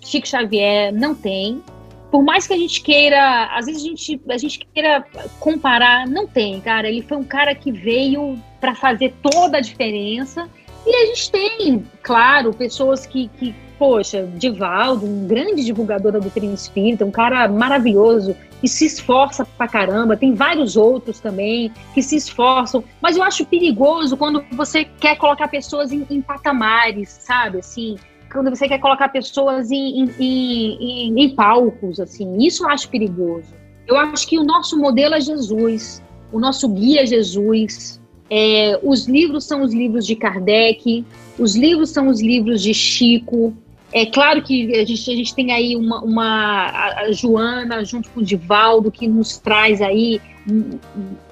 Chico Xavier, não tem. Por mais que a gente queira, às vezes a gente, a gente queira comparar, não tem, cara. Ele foi um cara que veio para fazer toda a diferença. E a gente tem, claro, pessoas que, que poxa, Divaldo, um grande divulgador da doutrina espírita, um cara maravilhoso, e se esforça pra caramba. Tem vários outros também que se esforçam, mas eu acho perigoso quando você quer colocar pessoas em, em patamares, sabe? Assim, quando você quer colocar pessoas em, em, em, em palcos, assim, isso eu acho perigoso. Eu acho que o nosso modelo é Jesus, o nosso guia é Jesus. É, os livros são os livros de Kardec, os livros são os livros de Chico, é claro que a gente, a gente tem aí uma, uma a Joana junto com o Divaldo que nos traz aí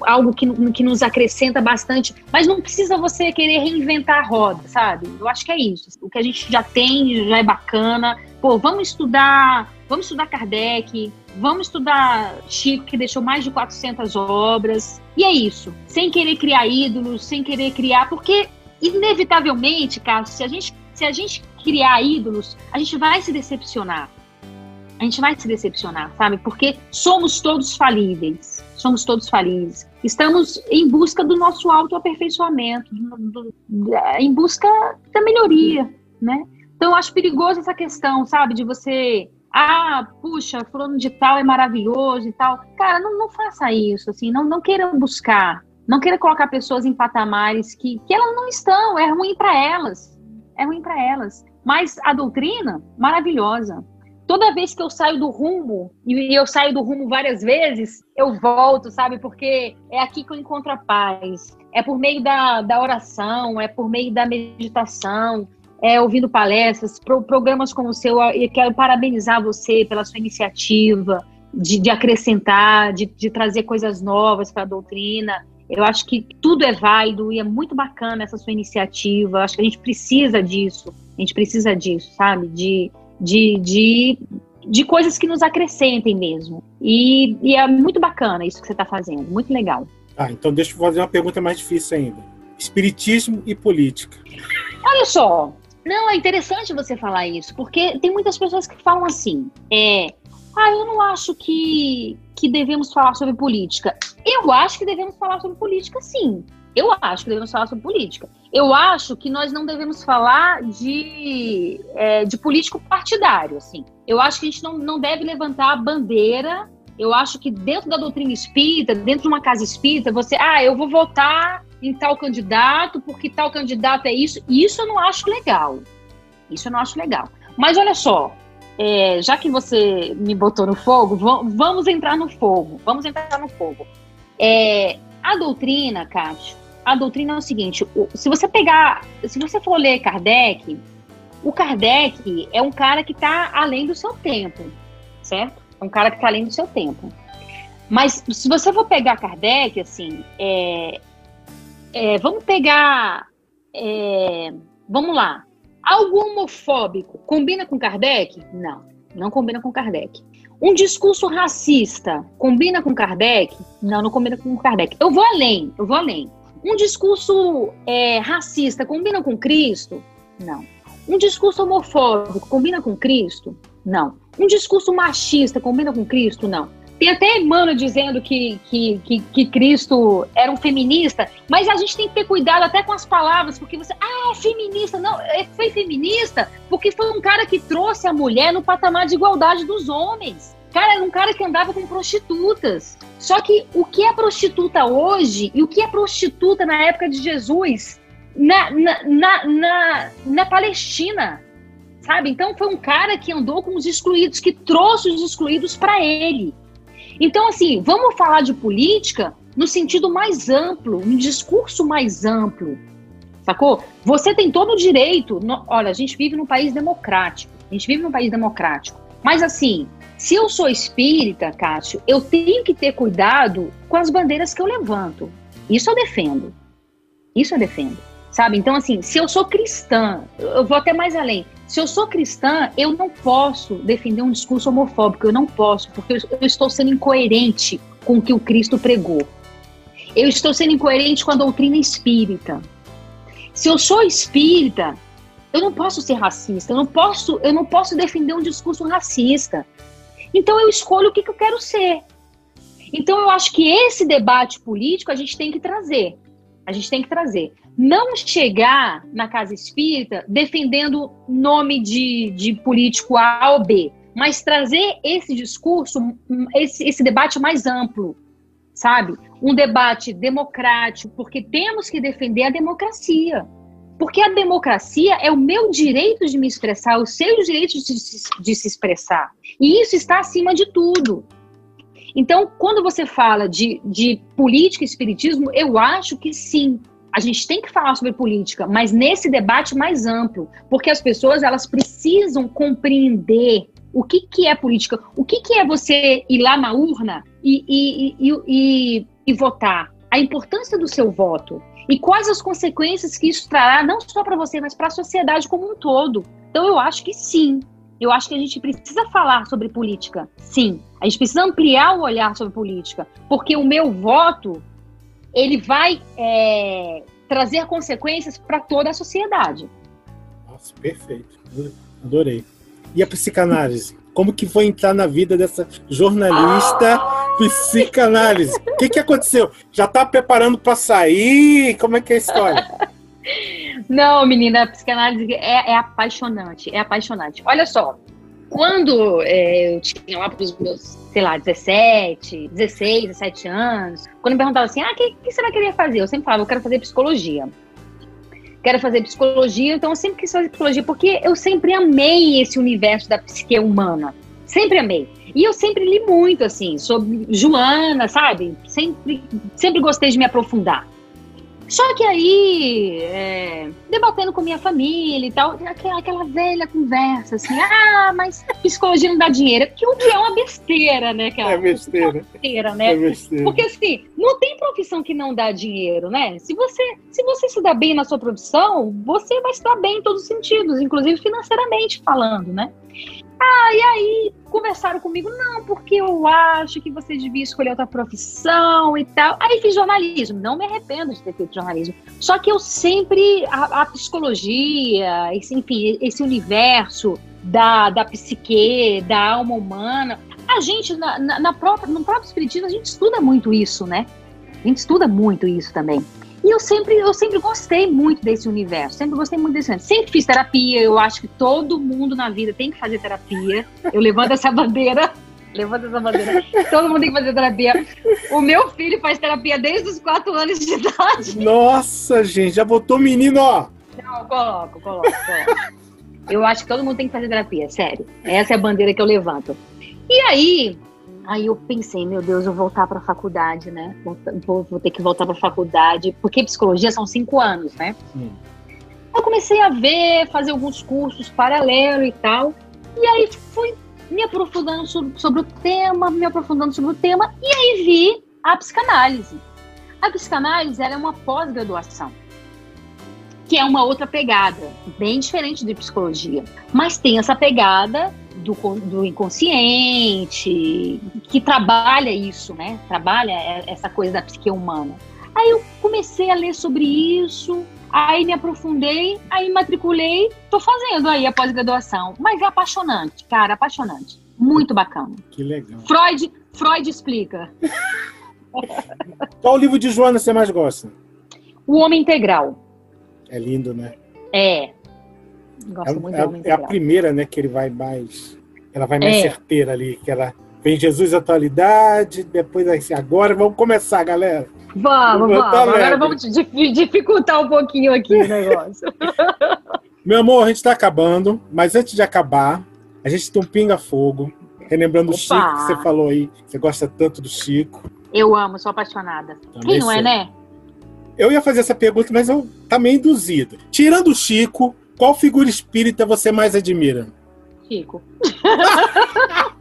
algo que, que nos acrescenta bastante, mas não precisa você querer reinventar a roda, sabe? Eu acho que é isso. O que a gente já tem já é bacana. Pô, vamos estudar, vamos estudar Kardec, vamos estudar Chico, que deixou mais de 400 obras. E é isso. Sem querer criar ídolos, sem querer criar, porque inevitavelmente, Carlos, se a gente se a gente criar ídolos, a gente vai se decepcionar. A gente vai se decepcionar, sabe? Porque somos todos falíveis. Somos todos falíveis. Estamos em busca do nosso autoaperfeiçoamento, do, do, em busca da melhoria, né? Então, eu acho perigoso essa questão, sabe? De você ah, puxa, fulano de tal é maravilhoso e tal. Cara, não, não faça isso, assim, não, não queira buscar, não queira colocar pessoas em patamares que, que elas não estão, é ruim para elas, é ruim para elas. Mas a doutrina, maravilhosa. Toda vez que eu saio do rumo, e eu saio do rumo várias vezes, eu volto, sabe? Porque é aqui que eu encontro a paz. É por meio da, da oração, é por meio da meditação, é ouvindo palestras, pro, programas como o seu. E quero parabenizar você pela sua iniciativa de, de acrescentar, de, de trazer coisas novas para a doutrina. Eu acho que tudo é válido e é muito bacana essa sua iniciativa. Acho que a gente precisa disso. A gente precisa disso, sabe? De, de, de, de coisas que nos acrescentem mesmo. E, e é muito bacana isso que você está fazendo. Muito legal. Ah, então deixa eu fazer uma pergunta mais difícil ainda. Espiritismo e política. Olha só, não, é interessante você falar isso, porque tem muitas pessoas que falam assim, é, ah, eu não acho que, que devemos falar sobre política. Eu acho que devemos falar sobre política, sim. Eu acho que devemos falar sobre política. Eu acho que nós não devemos falar de, é, de político partidário, assim. Eu acho que a gente não, não deve levantar a bandeira. Eu acho que dentro da doutrina espírita, dentro de uma casa espírita, você, ah, eu vou votar em tal candidato porque tal candidato é isso. Isso eu não acho legal. Isso eu não acho legal. Mas olha só, é, já que você me botou no fogo, vamos entrar no fogo. Vamos entrar no fogo. É, a doutrina, Cássio, a doutrina é o seguinte: se você pegar, se você for ler Kardec, o Kardec é um cara que está além do seu tempo, certo? É um cara que está além do seu tempo. Mas se você for pegar Kardec, assim, é, é, vamos pegar, é, vamos lá, algo homofóbico combina com Kardec? Não, não combina com Kardec. Um discurso racista combina com Kardec? Não, não combina com Kardec. Eu vou além, eu vou além. Um discurso é, racista combina com Cristo? Não. Um discurso homofóbico combina com Cristo? Não. Um discurso machista combina com Cristo? Não. Tem até Emmanuel dizendo que, que, que, que, Cristo era um feminista, mas a gente tem que ter cuidado até com as palavras, porque você, ah, é feminista. Não, é, foi feminista porque foi um cara que trouxe a mulher no patamar de igualdade dos homens. Cara, era um cara que andava com prostitutas. Só que o que é prostituta hoje e o que é prostituta na época de Jesus na, na, na, na, na Palestina, sabe? Então foi um cara que andou com os excluídos, que trouxe os excluídos para ele. Então, assim, vamos falar de política no sentido mais amplo, um discurso mais amplo, Sacou? Você tem todo o direito. No, olha, a gente vive num país democrático. A gente vive num país democrático. Mas assim, se eu sou espírita, Cássio, eu tenho que ter cuidado com as bandeiras que eu levanto. Isso eu defendo. Isso eu defendo. Sabe? Então, assim, se eu sou cristã, eu vou até mais além. Se eu sou cristã, eu não posso defender um discurso homofóbico. Eu não posso, porque eu estou sendo incoerente com o que o Cristo pregou. Eu estou sendo incoerente com a doutrina espírita. Se eu sou espírita, eu não posso ser racista, eu não posso, eu não posso defender um discurso racista. Então eu escolho o que, que eu quero ser. Então eu acho que esse debate político a gente tem que trazer. A gente tem que trazer. Não chegar na casa espírita defendendo nome de, de político A ou B, mas trazer esse discurso, esse, esse debate mais amplo, sabe? Um debate democrático, porque temos que defender a democracia. Porque a democracia é o meu direito de me expressar, o seu direito de se, de se expressar. E isso está acima de tudo. Então, quando você fala de, de política e espiritismo, eu acho que sim, a gente tem que falar sobre política, mas nesse debate mais amplo, porque as pessoas elas precisam compreender o que, que é política, o que, que é você ir lá na urna e, e, e, e, e votar, a importância do seu voto e quais as consequências que isso trará, não só para você, mas para a sociedade como um todo. Então, eu acho que sim. Eu acho que a gente precisa falar sobre política, sim. A gente precisa ampliar o olhar sobre política, porque o meu voto ele vai é, trazer consequências para toda a sociedade. Nossa, perfeito. Adorei. E a psicanálise? Como que foi entrar na vida dessa jornalista psicanálise? O que, que aconteceu? Já tá preparando para sair? Como é que é a história? Não, menina, a psicanálise é, é apaixonante, é apaixonante. Olha só, quando é, eu tinha lá para os meus, sei lá, 17, 16, 17 anos, quando me perguntavam assim, ah, o que, que você vai querer fazer? Eu sempre falava, eu quero fazer psicologia quero fazer psicologia, então eu sempre quis fazer psicologia, porque eu sempre amei esse universo da psique humana. Sempre amei. E eu sempre li muito, assim, sobre Joana, sabe? Sempre, sempre gostei de me aprofundar. Só que aí, é, debatendo com minha família e tal, aquela, aquela, velha conversa, assim, ah, mas psicologia não dá dinheiro. Que o que é uma besteira, né, cara? É besteira. É besteira, né? É besteira. Porque assim, não tem profissão que não dá dinheiro, né? Se você, se você se dá bem na sua profissão, você vai estar bem em todos os sentidos, inclusive financeiramente falando, né? Ah, e aí conversaram comigo, não, porque eu acho que você devia escolher outra profissão e tal. Aí fiz jornalismo, não me arrependo de ter feito jornalismo. Só que eu sempre, a, a psicologia, esse, enfim, esse universo da, da psique, da alma humana, a gente, na, na, na própria, no próprio espiritismo, a gente estuda muito isso, né? A gente estuda muito isso também. E eu sempre, eu sempre gostei muito desse universo, sempre gostei muito desse universo. Sempre fiz terapia, eu acho que todo mundo na vida tem que fazer terapia. Eu levanto essa bandeira, levanto essa bandeira. Todo mundo tem que fazer terapia. O meu filho faz terapia desde os quatro anos de idade. Nossa, gente, já botou menino, ó. Não, coloco, coloco, coloco. Eu acho que todo mundo tem que fazer terapia, sério. Essa é a bandeira que eu levanto. E aí, Aí eu pensei, meu Deus, eu vou voltar para a faculdade, né? Vou, vou, ter que voltar para a faculdade, porque psicologia são cinco anos, né? Hum. Eu comecei a ver, fazer alguns cursos paralelos e tal, e aí fui me aprofundando sobre, sobre o tema, me aprofundando sobre o tema, e aí vi a psicanálise. A psicanálise é uma pós-graduação, que é uma outra pegada, bem diferente de psicologia, mas tem essa pegada do, do inconsciente, que trabalha isso, né? Trabalha essa coisa da psique humana. Aí eu comecei a ler sobre isso, aí me aprofundei, aí matriculei, tô fazendo aí a pós-graduação. Mas é apaixonante, cara, apaixonante. Muito bacana. Que legal. Freud, Freud explica. Qual livro de Joana você mais gosta? O Homem Integral. É lindo, né? É. Gosto é, muito é. É a primeira, né, que ele vai mais ela vai mais é. certeira ali, que ela vem Jesus atualidade, depois assim, agora vamos começar, galera. Vamos, vamos. Agora vamos dificultar um pouquinho aqui o negócio. Meu amor, a gente está acabando, mas antes de acabar, a gente tem um pinga-fogo. Relembrando Opa. o Chico que você falou aí, você gosta tanto do Chico. Eu amo, sou apaixonada. Também Quem não é, né? Eu ia fazer essa pergunta, mas eu tá meio induzido. Tirando o Chico, qual figura espírita você mais admira? Chico.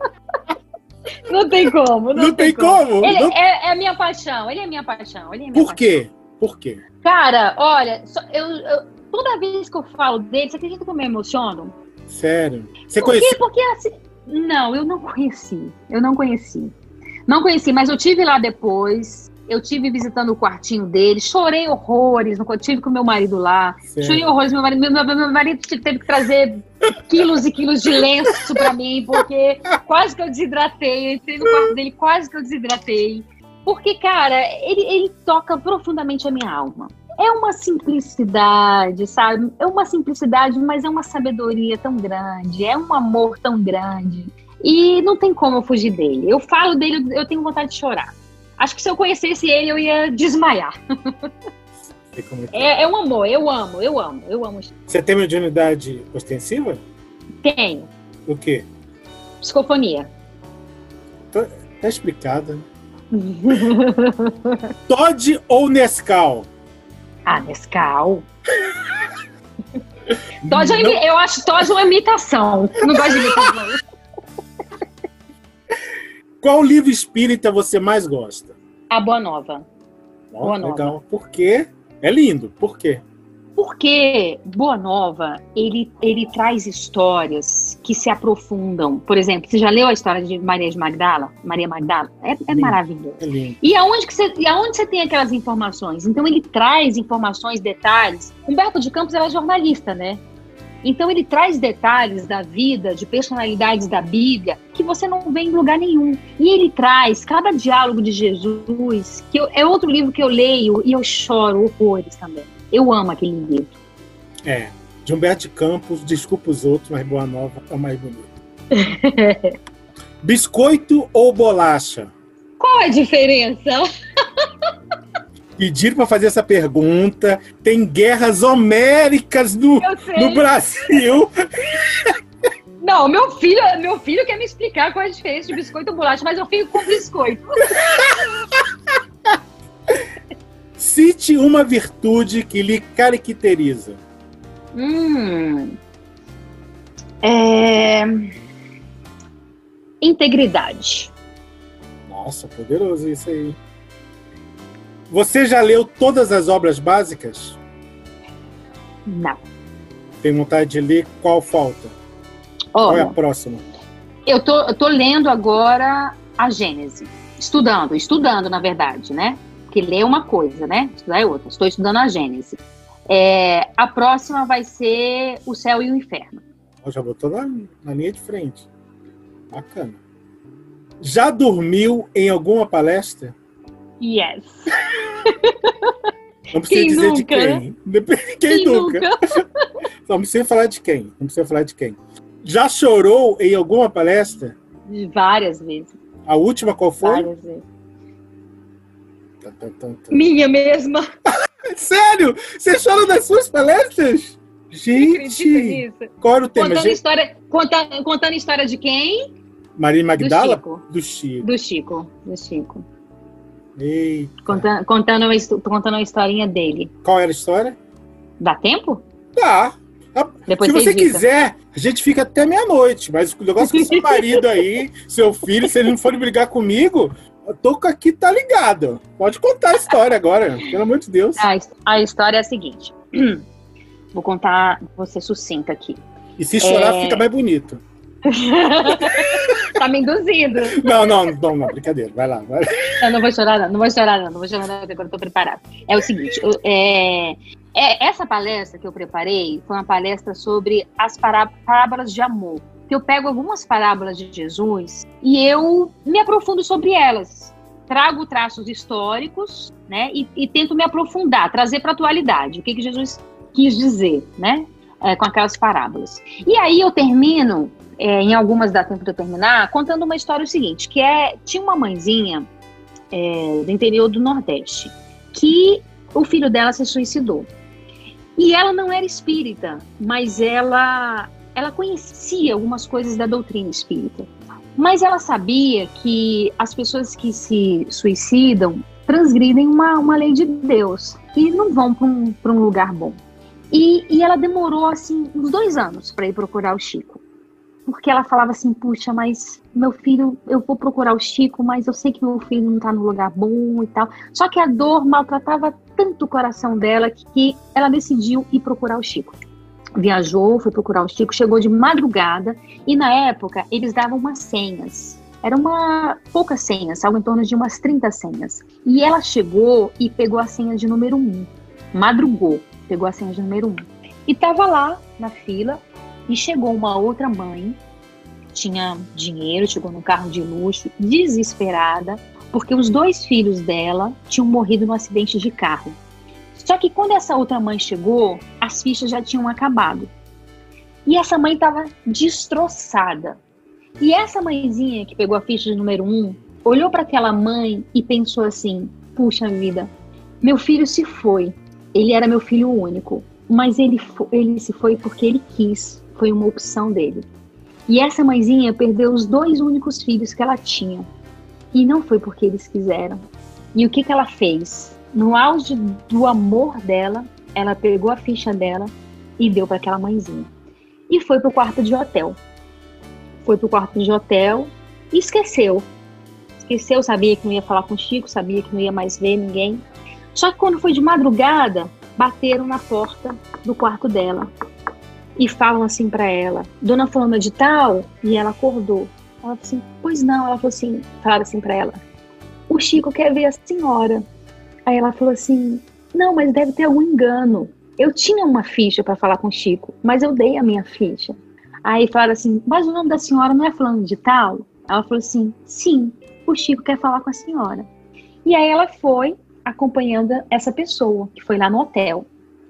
não tem como. Não, Não tem como? Ele Não- é, é a minha paixão. Ele é minha paixão. Ele é minha Por quê? Por quê? paixão. Cara, olha, eu, eu- toda vez que eu falo dele, você acredita que eu me emociono? Sério. Você Por quê? conheceu? Porque assim. Não, eu não conheci. Eu não conheci. Não conheci, mas eu tive lá depois. Eu tive visitando o quartinho dele, chorei horrores, no- tive com meu marido lá. Chorei horrores. Meu marido, meu, meu- marido teve que trazer quilos e quilos de lenço pra mim, porque quase que eu desidratei. Eu entrei no quarto dele, quase que eu desidratei. Porque, cara, ele, ele toca profundamente a minha alma. É uma simplicidade, sabe? É uma simplicidade, mas é uma sabedoria tão grande, é um amor tão grande. E não tem como eu fugir dele. Eu falo dele, eu tenho vontade de chorar. Acho que se eu conhecesse ele, eu ia desmaiar. É é. É, um amor, eu amo, eu amo, eu amo. Você tem mediunidade ostensiva? Tenho. O quê? Psicofonia. Tá explicado. né? Todd ou Nescau? ah, Nescau. Todd, é eu acho Todd uma imitação. Não gosto de imitação. Qual livro espírita você mais gosta? A Boa Nova. Ó, Boa Nova. legal. Por quê? É lindo. Por quê? Porque Boa Nova, ele, ele traz histórias que se aprofundam. Por exemplo, você já leu a história de Maria de Magdala? Maria Magdala? É, é maravilhoso. É lindo. E aonde, que você, e aonde você tem aquelas informações? Então ele traz informações, detalhes. Humberto de Campos era jornalista, né? Então ele traz detalhes da vida, de personalidades da Bíblia, você não vê em lugar nenhum. E ele traz cada diálogo de Jesus, que eu- é outro livro que eu leio e eu choro horrores também. Eu amo aquele livro. É. De Humberto Campos, desculpa os outros, mas Boa Nova é o mais bonito. Biscoito ou bolacha? Qual a diferença? Pediram para fazer essa pergunta. Tem guerras homéricas no, no Brasil. Não, meu filho, meu filho quer me explicar qual é a diferença de biscoito e bolacha, mas eu fico com biscoito. Cite uma virtude que lhe caracteriza. Hum. É... Integridade. Nossa, poderoso isso aí. Você já leu todas as obras básicas? Não. Tem vontade de ler? Qual falta? Qual é a Olha, próxima? eu tô, eu tô lendo agora a Gênese. Estudando, estudando, na verdade, né? Porque ler é uma coisa, né? Estudar é outra. Estou estudando a Gênese. É, a próxima vai ser o céu e o inferno. Ó, já botou na, na linha de frente. Bacana. Já dormiu em alguma palestra? Yes. Não precisa Quem dizer de nunca, né? quem. Depende- Quem, nunca? Não precisa falar de quem. Não precisa falar de quem. Já chorou em alguma palestra? Várias vezes. A última qual foi? Várias vezes. Tá, tá, tá, tá. Minha mesma. Sério? Você chora nas suas palestras? Gente, qual era o tema? Contando Gente, história, conta- contando história de quem? Maria Do Magdala? Chico. Do Chico. Do Chico. Do Chico. Eita. Contando, contando, contando uma historinha dele. Qual era a história? Dá tempo? Tá. Depois Se você edita. quiser, a gente fica até meia-noite, mas o negócio com seu marido aí, seu filho, se ele não for brigar comigo, a Toca aqui tá ligado. Pode contar a história agora, pelo amor de Deus. A, a história é a seguinte. Vou contar, vou ser sucinta aqui. E se chorar, É. fica mais bonito. tá me induzindo. Não, não, não, não, brincadeira. Vai lá, vai. Eu não vou chorar, não. Não vou chorar, não. Não vou chorar, não. Agora eu tô preparada. É o seguinte: eu- é, é- essa palestra que eu preparei foi uma palestra sobre as pará- parábolas de amor. Que eu pego algumas parábolas de Jesus e eu me aprofundo sobre elas. Trago traços históricos, né? E, e tento me aprofundar, trazer para a atualidade. O que, que Jesus quis dizer, né? é, com aquelas parábolas. E aí eu termino, é, em algumas dá tempo de eu terminar, contando uma história o seguinte, que é, tinha uma mãezinha é, do interior do Nordeste, que o filho dela se suicidou. E ela não era espírita, mas ela, ela conhecia algumas coisas da doutrina espírita. Mas ela sabia que as pessoas que se suicidam transgridem uma, uma lei de Deus e não vão para um, um lugar bom. E, e ela demorou assim uns dois anos para ir procurar o Chico. Porque ela falava assim, puxa, mas meu filho, eu vou procurar o Chico, mas eu sei que meu filho não está no lugar bom e tal. Só que a dor maltratava tanto o coração dela que ela decidiu ir procurar o Chico. Viajou, foi procurar o Chico, chegou de madrugada e na época eles davam umas senhas era uma poucas senhas, algo em torno de umas 30 senhas. E ela chegou e pegou a senha de número 1. Madrugou, pegou a senha de número 1. E estava lá na fila e chegou uma outra mãe, tinha dinheiro, chegou num carro de luxo, desesperada, porque os dois filhos dela tinham morrido no acidente de carro. Só que quando essa outra mãe chegou, as fichas já tinham acabado. E essa mãe estava destroçada, e essa mãezinha que pegou a ficha de número um, olhou para aquela mãe e pensou assim: puxa vida, meu filho se foi. Ele era meu filho único, mas ele, ele se foi porque ele quis, foi uma opção dele. E essa mãezinha perdeu os dois únicos filhos que ela tinha. E não foi porque eles quiseram. E o que, que ela fez? No auge do amor dela, ela pegou a ficha dela e deu para aquela mãezinha. E foi para o quarto de hotel foi pro quarto de hotel e esqueceu. Esqueceu, sabia que não ia falar com o Chico, sabia que não ia mais ver ninguém. Só que quando foi de madrugada, bateram na porta do quarto dela e falam assim para ela: Dona Fulana de Tal? E ela acordou. Ela falou assim: Pois não. Ela falou assim: Falaram assim para ela: O Chico quer ver a senhora. Aí ela falou assim: Não, mas deve ter algum engano. Eu tinha uma ficha para falar com o Chico, mas eu dei a minha ficha. Aí falaram assim, mas o nome da senhora não é falando de tal? Ela falou assim, sim, o Chico quer falar com a senhora. E aí ela foi acompanhando essa pessoa, que foi lá no hotel.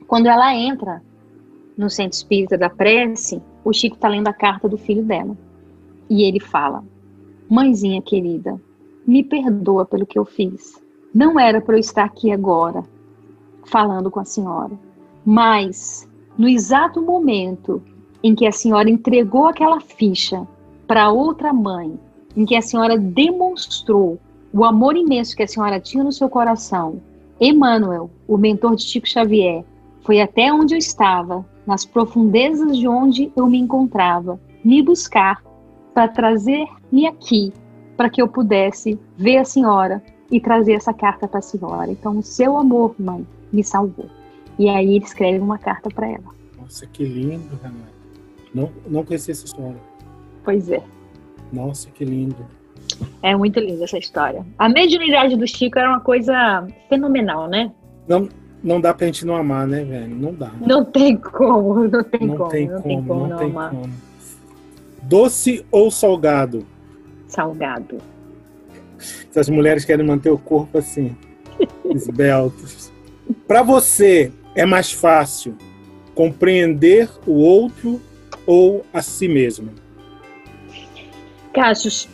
Quando ela entra no centro espírita da prece, o Chico está lendo a carta do filho dela. E ele fala: Mãezinha querida, me perdoa pelo que eu fiz. Não era para eu estar aqui agora falando com a senhora, mas no exato momento em que a senhora entregou aquela ficha para outra mãe, em que a senhora demonstrou o amor imenso que a senhora tinha no seu coração, Emmanuel, o mentor de Chico Xavier, foi até onde eu estava, nas profundezas de onde eu me encontrava, me buscar para trazer-me aqui, para que eu pudesse ver a senhora e trazer essa carta para a senhora. Então, o seu amor, mãe, me salvou. E aí ele escreve uma carta para ela. Nossa, que lindo, Renata. Não, não conhecia essa história. Pois é. Nossa, que lindo. É muito linda essa história. A mediunidade do Chico era uma coisa fenomenal, né? Não, não dá pra gente não amar, né, velho? Não dá. Não tem como, não tem não como. Tem não como, tem como não, não tem amar. como. Doce ou salgado? Salgado. Essas mulheres querem manter o corpo assim, esbeltos. Para você, é mais fácil compreender o outro ou a si mesmo? Cassius,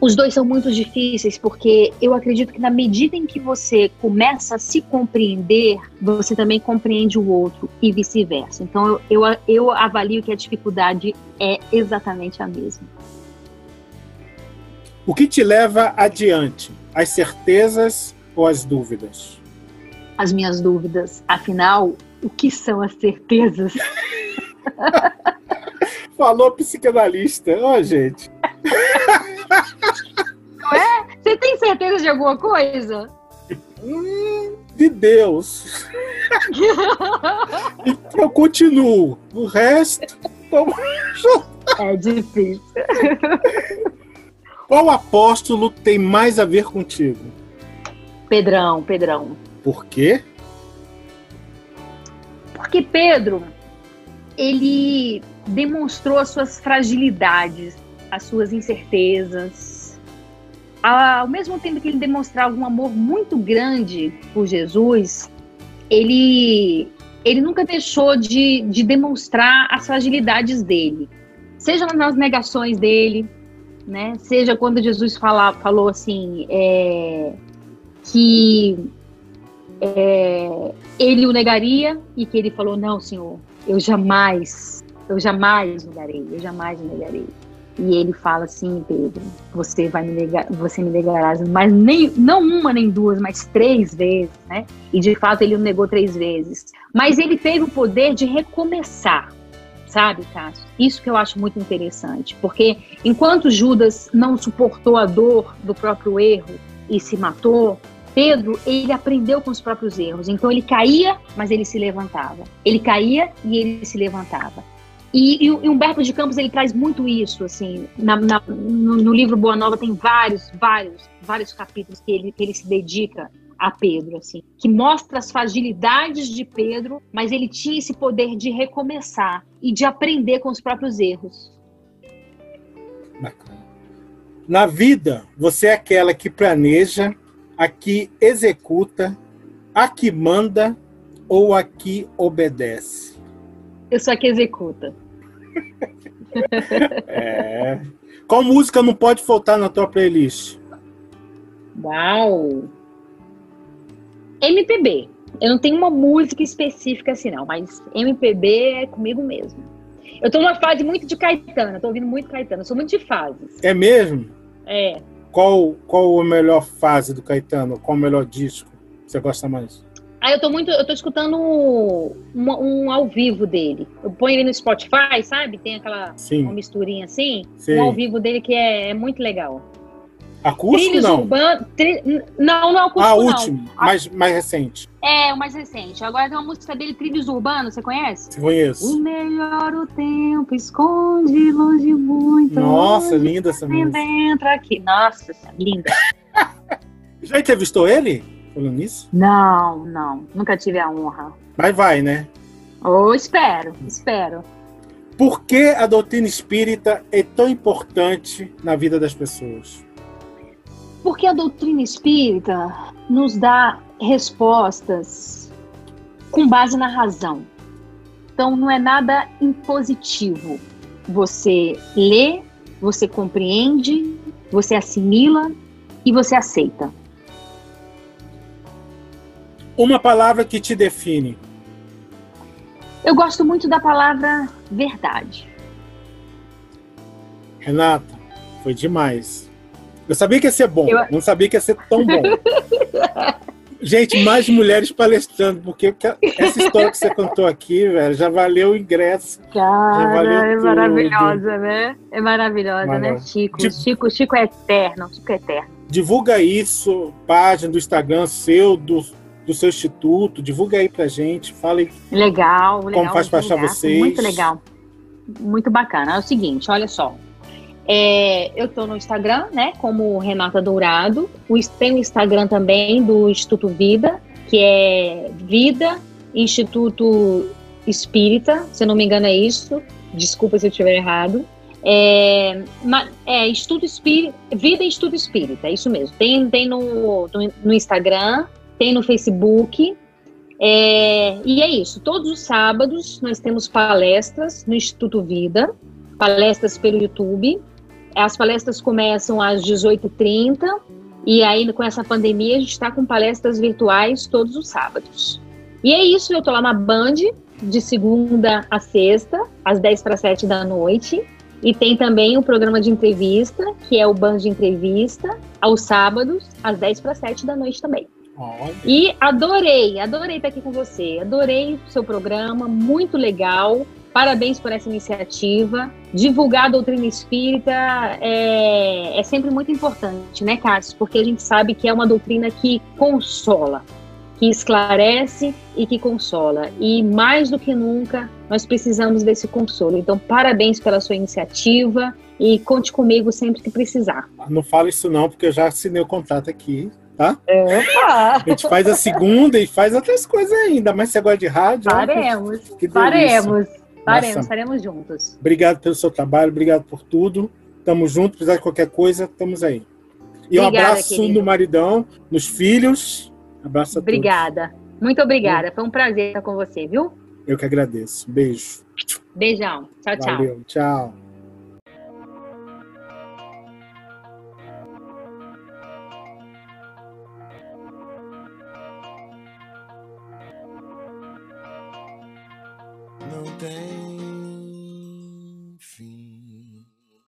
os dois são muito difíceis porque eu acredito que na medida em que você começa a se compreender, você também compreende o outro e vice-versa. Então eu, eu, eu avalio que a dificuldade é exatamente a mesma. O que te leva adiante? As certezas ou as dúvidas? As minhas dúvidas. Afinal, o que são as certezas? Falou psicanalista. Ó, oh, gente. Não é? Você tem certeza de alguma coisa? Hum, de Deus. então eu continuo. O resto. É difícil. Qual apóstolo tem mais a ver contigo? Pedrão, Pedrão. Por quê? Porque Pedro, ele demonstrou as suas fragilidades, as suas incertezas. Ao mesmo tempo que ele demonstrava um amor muito grande por Jesus, ele, ele nunca deixou de, de demonstrar as fragilidades dele. Seja nas negações dele, né? seja quando Jesus fala, falou assim, é, que é, ele o negaria e que ele falou: Não, Senhor, eu jamais, eu jamais negarei, eu jamais negarei. E ele fala assim, Pedro, você vai me negar, você me negarás, mas nem não uma nem duas, mas três vezes, né? E de fato ele o negou três vezes. Mas ele teve o poder de recomeçar, sabe, Cássio? Isso que eu acho muito interessante, porque enquanto Judas não suportou a dor do próprio erro e se matou, Pedro, ele aprendeu com os próprios erros. Então ele caía, mas ele se levantava. Ele caía e ele se levantava. E, e, Humberto de Campos ele traz muito isso, assim, na, na, no, no, livro Boa Nova tem vários, vários, vários capítulos que ele, que ele se dedica a Pedro, assim, que mostra as fragilidades de Pedro, mas ele tinha esse poder de recomeçar e de aprender com os próprios erros. Bacana. Na vida, você é aquela que planeja, a que executa, a que manda ou a que obedece? Eu sou a que executa. é. Qual música não pode faltar na tua playlist? Uau! MPB. Eu não tenho uma música específica assim, não, mas MPB é comigo mesmo. Eu tô numa fase muito de Caetano, eu tô ouvindo muito Caetano, eu sou muito de fases. É mesmo? É. Qual, qual a melhor fase do Caetano? Qual o melhor disco que você gosta mais? Aí eu tô muito, eu tô escutando um, um, ao vivo dele. Eu ponho ele no Spotify, sabe? Tem aquela uma misturinha assim. Sim. Um ao vivo dele que é, é muito legal. Acústico Trilhos não? Urban... Tri... Não, não é acústico Ah, não. último, mais, mais recente. É, o mais recente. Agora tem uma música dele, Trilhos Urbanos, você conhece? Conheço. O melhor o tempo esconde longe muito. Nossa, linda essa música. Dentro aqui. Nossa, linda. Já entrevistou ele? Falando nisso? Não, não. Nunca tive a honra. Mas vai, né? Oh, espero, espero. Por que a doutrina espírita é tão importante na vida das pessoas? Porque a doutrina espírita nos dá respostas com base na razão. Então não é nada impositivo. Você lê, você compreende, você assimila e você aceita. Uma palavra que te define. Eu gosto muito da palavra verdade. Renata, foi demais. Eu sabia que ia ser bom, Eu... não sabia que ia ser tão bom. Gente, mais mulheres palestrando, porque essa história que você contou aqui, velho, já valeu o ingresso. Cara, já valeu é tudo. maravilhosa, né? É maravilhosa, né, Chico? De... Chico? Chico é eterno, Chico é eterno. Divulga isso, página do Instagram seu, do, do seu instituto, divulga aí pra gente, fale legal, como legal, faz para achar vocês. Muito legal, muito bacana. É o seguinte, olha só, é, eu estou no Instagram, né, como Renata Dourado. Tem o Instagram também do Instituto Vida, que é Vida Instituto Espírita, se eu não me engano é isso. Desculpa se eu estiver errado. É, é Estudo Espírita, Vida Estudo Espírita, é isso mesmo. Tem, tem no, no Instagram, tem no Facebook. É, e é isso. Todos os sábados nós temos palestras no Instituto Vida, palestras pelo YouTube. As palestras começam às 18h30 e aí com essa pandemia a gente está com palestras virtuais todos os sábados. E é isso, eu tô lá na Band de segunda a sexta, às 10 para 7 da noite. E tem também o programa de entrevista, que é o Band de Entrevista, aos sábados, às 10 para 7 da noite também. Olha. E adorei, adorei estar aqui com você. Adorei o seu programa, muito legal. Parabéns por essa iniciativa. Divulgar a doutrina espírita é, é sempre muito importante, né, Cássio? Porque a gente sabe que é uma doutrina que consola, que esclarece e que consola. E mais do que nunca, nós precisamos desse consolo. Então, parabéns pela sua iniciativa e conte comigo sempre que precisar. Não fala isso não, porque eu já assinei o contrato aqui tá? Opa! A gente faz a segunda e faz outras coisas ainda, mas você gosta de rádio? Faremos, faremos, faremos, estaremos juntos. Obrigado pelo seu trabalho, obrigado por tudo. Tamo junto, precisar de qualquer coisa, estamos aí. E obrigada, um abraço querido. no maridão, nos filhos. Abraço a Obrigada. Todos. Muito obrigada. Foi um prazer estar com você, viu? Eu que agradeço. Beijo. Beijão. Tchau, tchau. Valeu. Tchau.